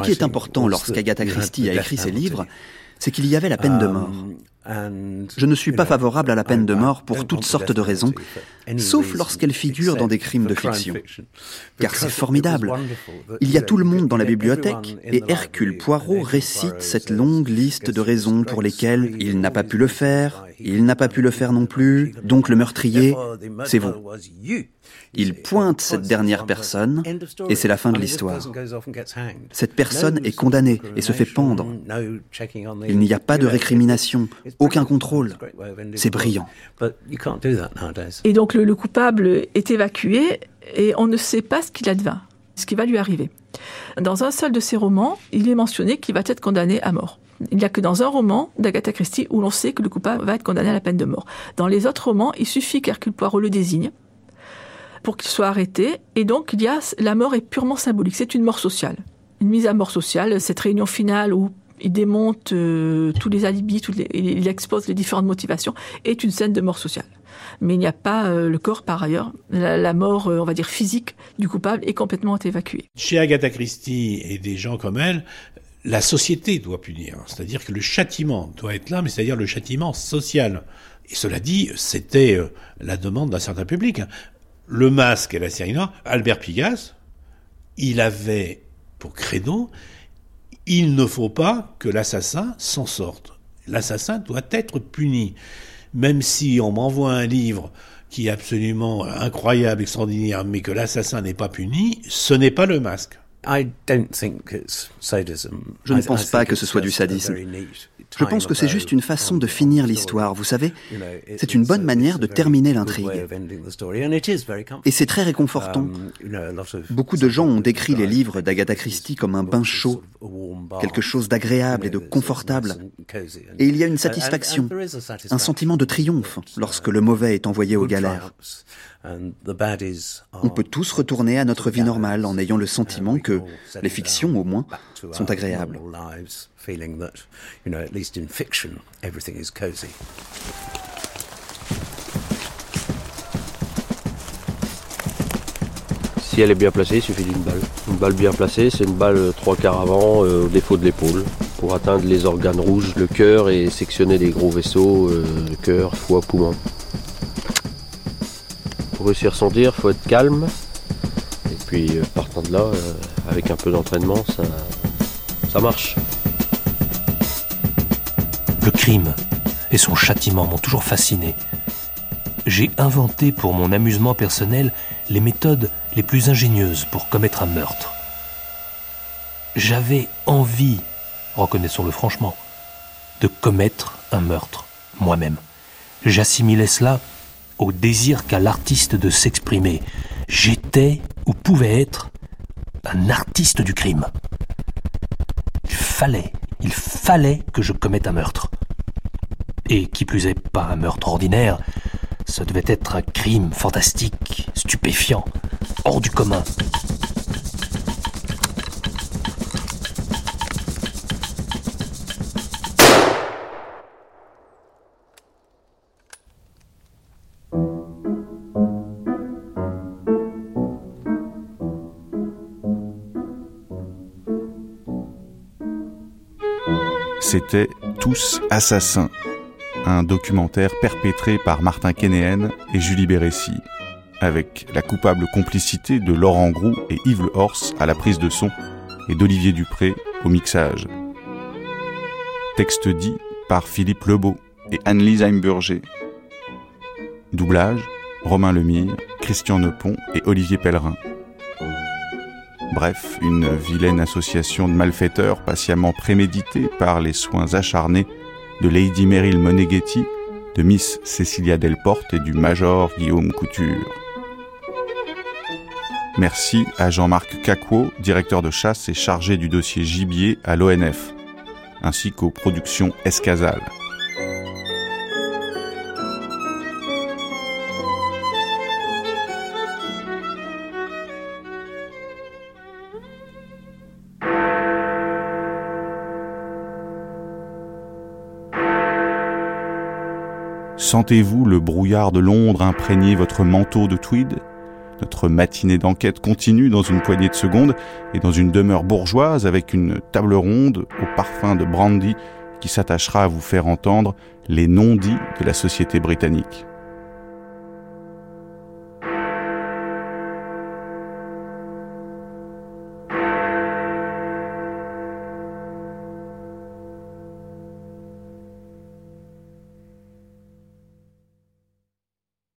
qui est important lorsqu'Agatha Christie a écrit ses livres, c'est qu'il y avait la peine de mort. Je ne suis pas favorable à la peine de mort pour toutes sortes de raisons, sauf lorsqu'elle figure dans des crimes de fiction. Car c'est formidable. Il y a tout le monde dans la bibliothèque et Hercule Poirot récite cette longue liste de raisons pour lesquelles il n'a pas pu le faire, il n'a pas pu le faire non plus, donc le meurtrier, c'est vous. Il pointe cette dernière personne et c'est la fin de l'histoire. Cette personne est condamnée et se fait pendre. Il n'y a pas de récrimination, aucun contrôle. C'est brillant. Et donc le, coupable est évacué et on ne sait pas ce qu'il advint, ce qui va lui arriver. Dans un seul de ses romans, il est mentionné qu'il va être condamné à mort. Il n'y a que dans un roman d'Agatha Christie où l'on sait que le coupable va être condamné à la peine de mort. Dans les autres romans, il suffit qu'Hercule Poirot le désigne pour qu'il soit arrêté. Et donc, la mort est purement symbolique. C'est une mort sociale. Une mise à mort sociale. Cette réunion finale où il démonte euh, tous les alibis, il expose les différentes motivations, est une scène de mort sociale. Mais il n'y a pas euh, le corps par ailleurs. La, mort, euh, on va dire, physique du coupable est complètement évacuée. Chez Agatha Christie et des gens comme elle, la société doit punir. C'est-à-dire que le châtiment doit être là, mais c'est-à-dire le châtiment social. Et cela dit, c'était euh, la demande d'un certain public. Hein. Le masque et la série noire, Albert Pigas, il avait pour credo, il ne faut pas que l'assassin s'en sorte. L'assassin doit être puni. Même si on m'envoie un livre qui est absolument incroyable, extraordinaire, mais que l'assassin n'est pas puni, ce n'est pas le masque. Je ne pense pas que ce soit du sadisme. Je pense que c'est juste une façon de finir l'histoire, vous savez. C'est une bonne manière de terminer l'intrigue. Et c'est très réconfortant. Beaucoup de gens ont décrit les livres d'Agatha Christie comme un bain chaud, quelque chose d'agréable et de confortable. Et il y a une satisfaction, un sentiment de triomphe lorsque le mauvais est envoyé aux galères. On peut tous retourner à notre vie normale en ayant le sentiment que les fictions, au moins, sont agréables. Si elle est bien placée, il suffit d'une balle. Une balle bien placée, c'est une balle trois quarts avant, euh, au défaut de l'épaule, pour atteindre les organes rouges, le cœur et sectionner les gros vaisseaux, euh, cœur, foie, poumon pour réussir son tir, faut être calme. Et puis euh, partant de là, euh, avec un peu d'entraînement, ça, ça marche. Le crime et son châtiment m'ont toujours fasciné. J'ai inventé pour mon amusement personnel les méthodes les plus ingénieuses pour commettre un meurtre. J'avais envie, reconnaissons-le franchement, de commettre un meurtre moi-même. J'assimilais cela au désir qu'a l'artiste de s'exprimer. J'étais, ou pouvais être, un artiste du crime. Il fallait, il fallait que je commette un meurtre. Et qui plus est, pas un meurtre ordinaire, ce devait être un crime fantastique, stupéfiant, hors du commun. C'était Tous assassins, un documentaire perpétré par Martin Kénéen et Julie Bérécy, avec la coupable complicité de Laurent Groux et Yves Le Horse à la prise de son et d'Olivier Dupré au mixage. Texte dit par Philippe Lebeau et Anne-Lise Heimburger. Doublage Romain Lemire, Christian Nepon et Olivier Pellerin. Bref, une vilaine association de malfaiteurs patiemment préméditée par les soins acharnés de Lady Meryl Moneghetti, de Miss Cecilia Delporte et du Major Guillaume Couture. Merci à Jean-Marc Cacquot, directeur de chasse et chargé du dossier gibier à l'ONF, ainsi qu'aux productions Escazal. Sentez-vous le brouillard de Londres imprégner votre manteau de tweed? Notre matinée d'enquête continue dans une poignée de secondes et dans une demeure bourgeoise avec une table ronde au parfum de brandy qui s'attachera à vous faire entendre les non-dits de la société britannique.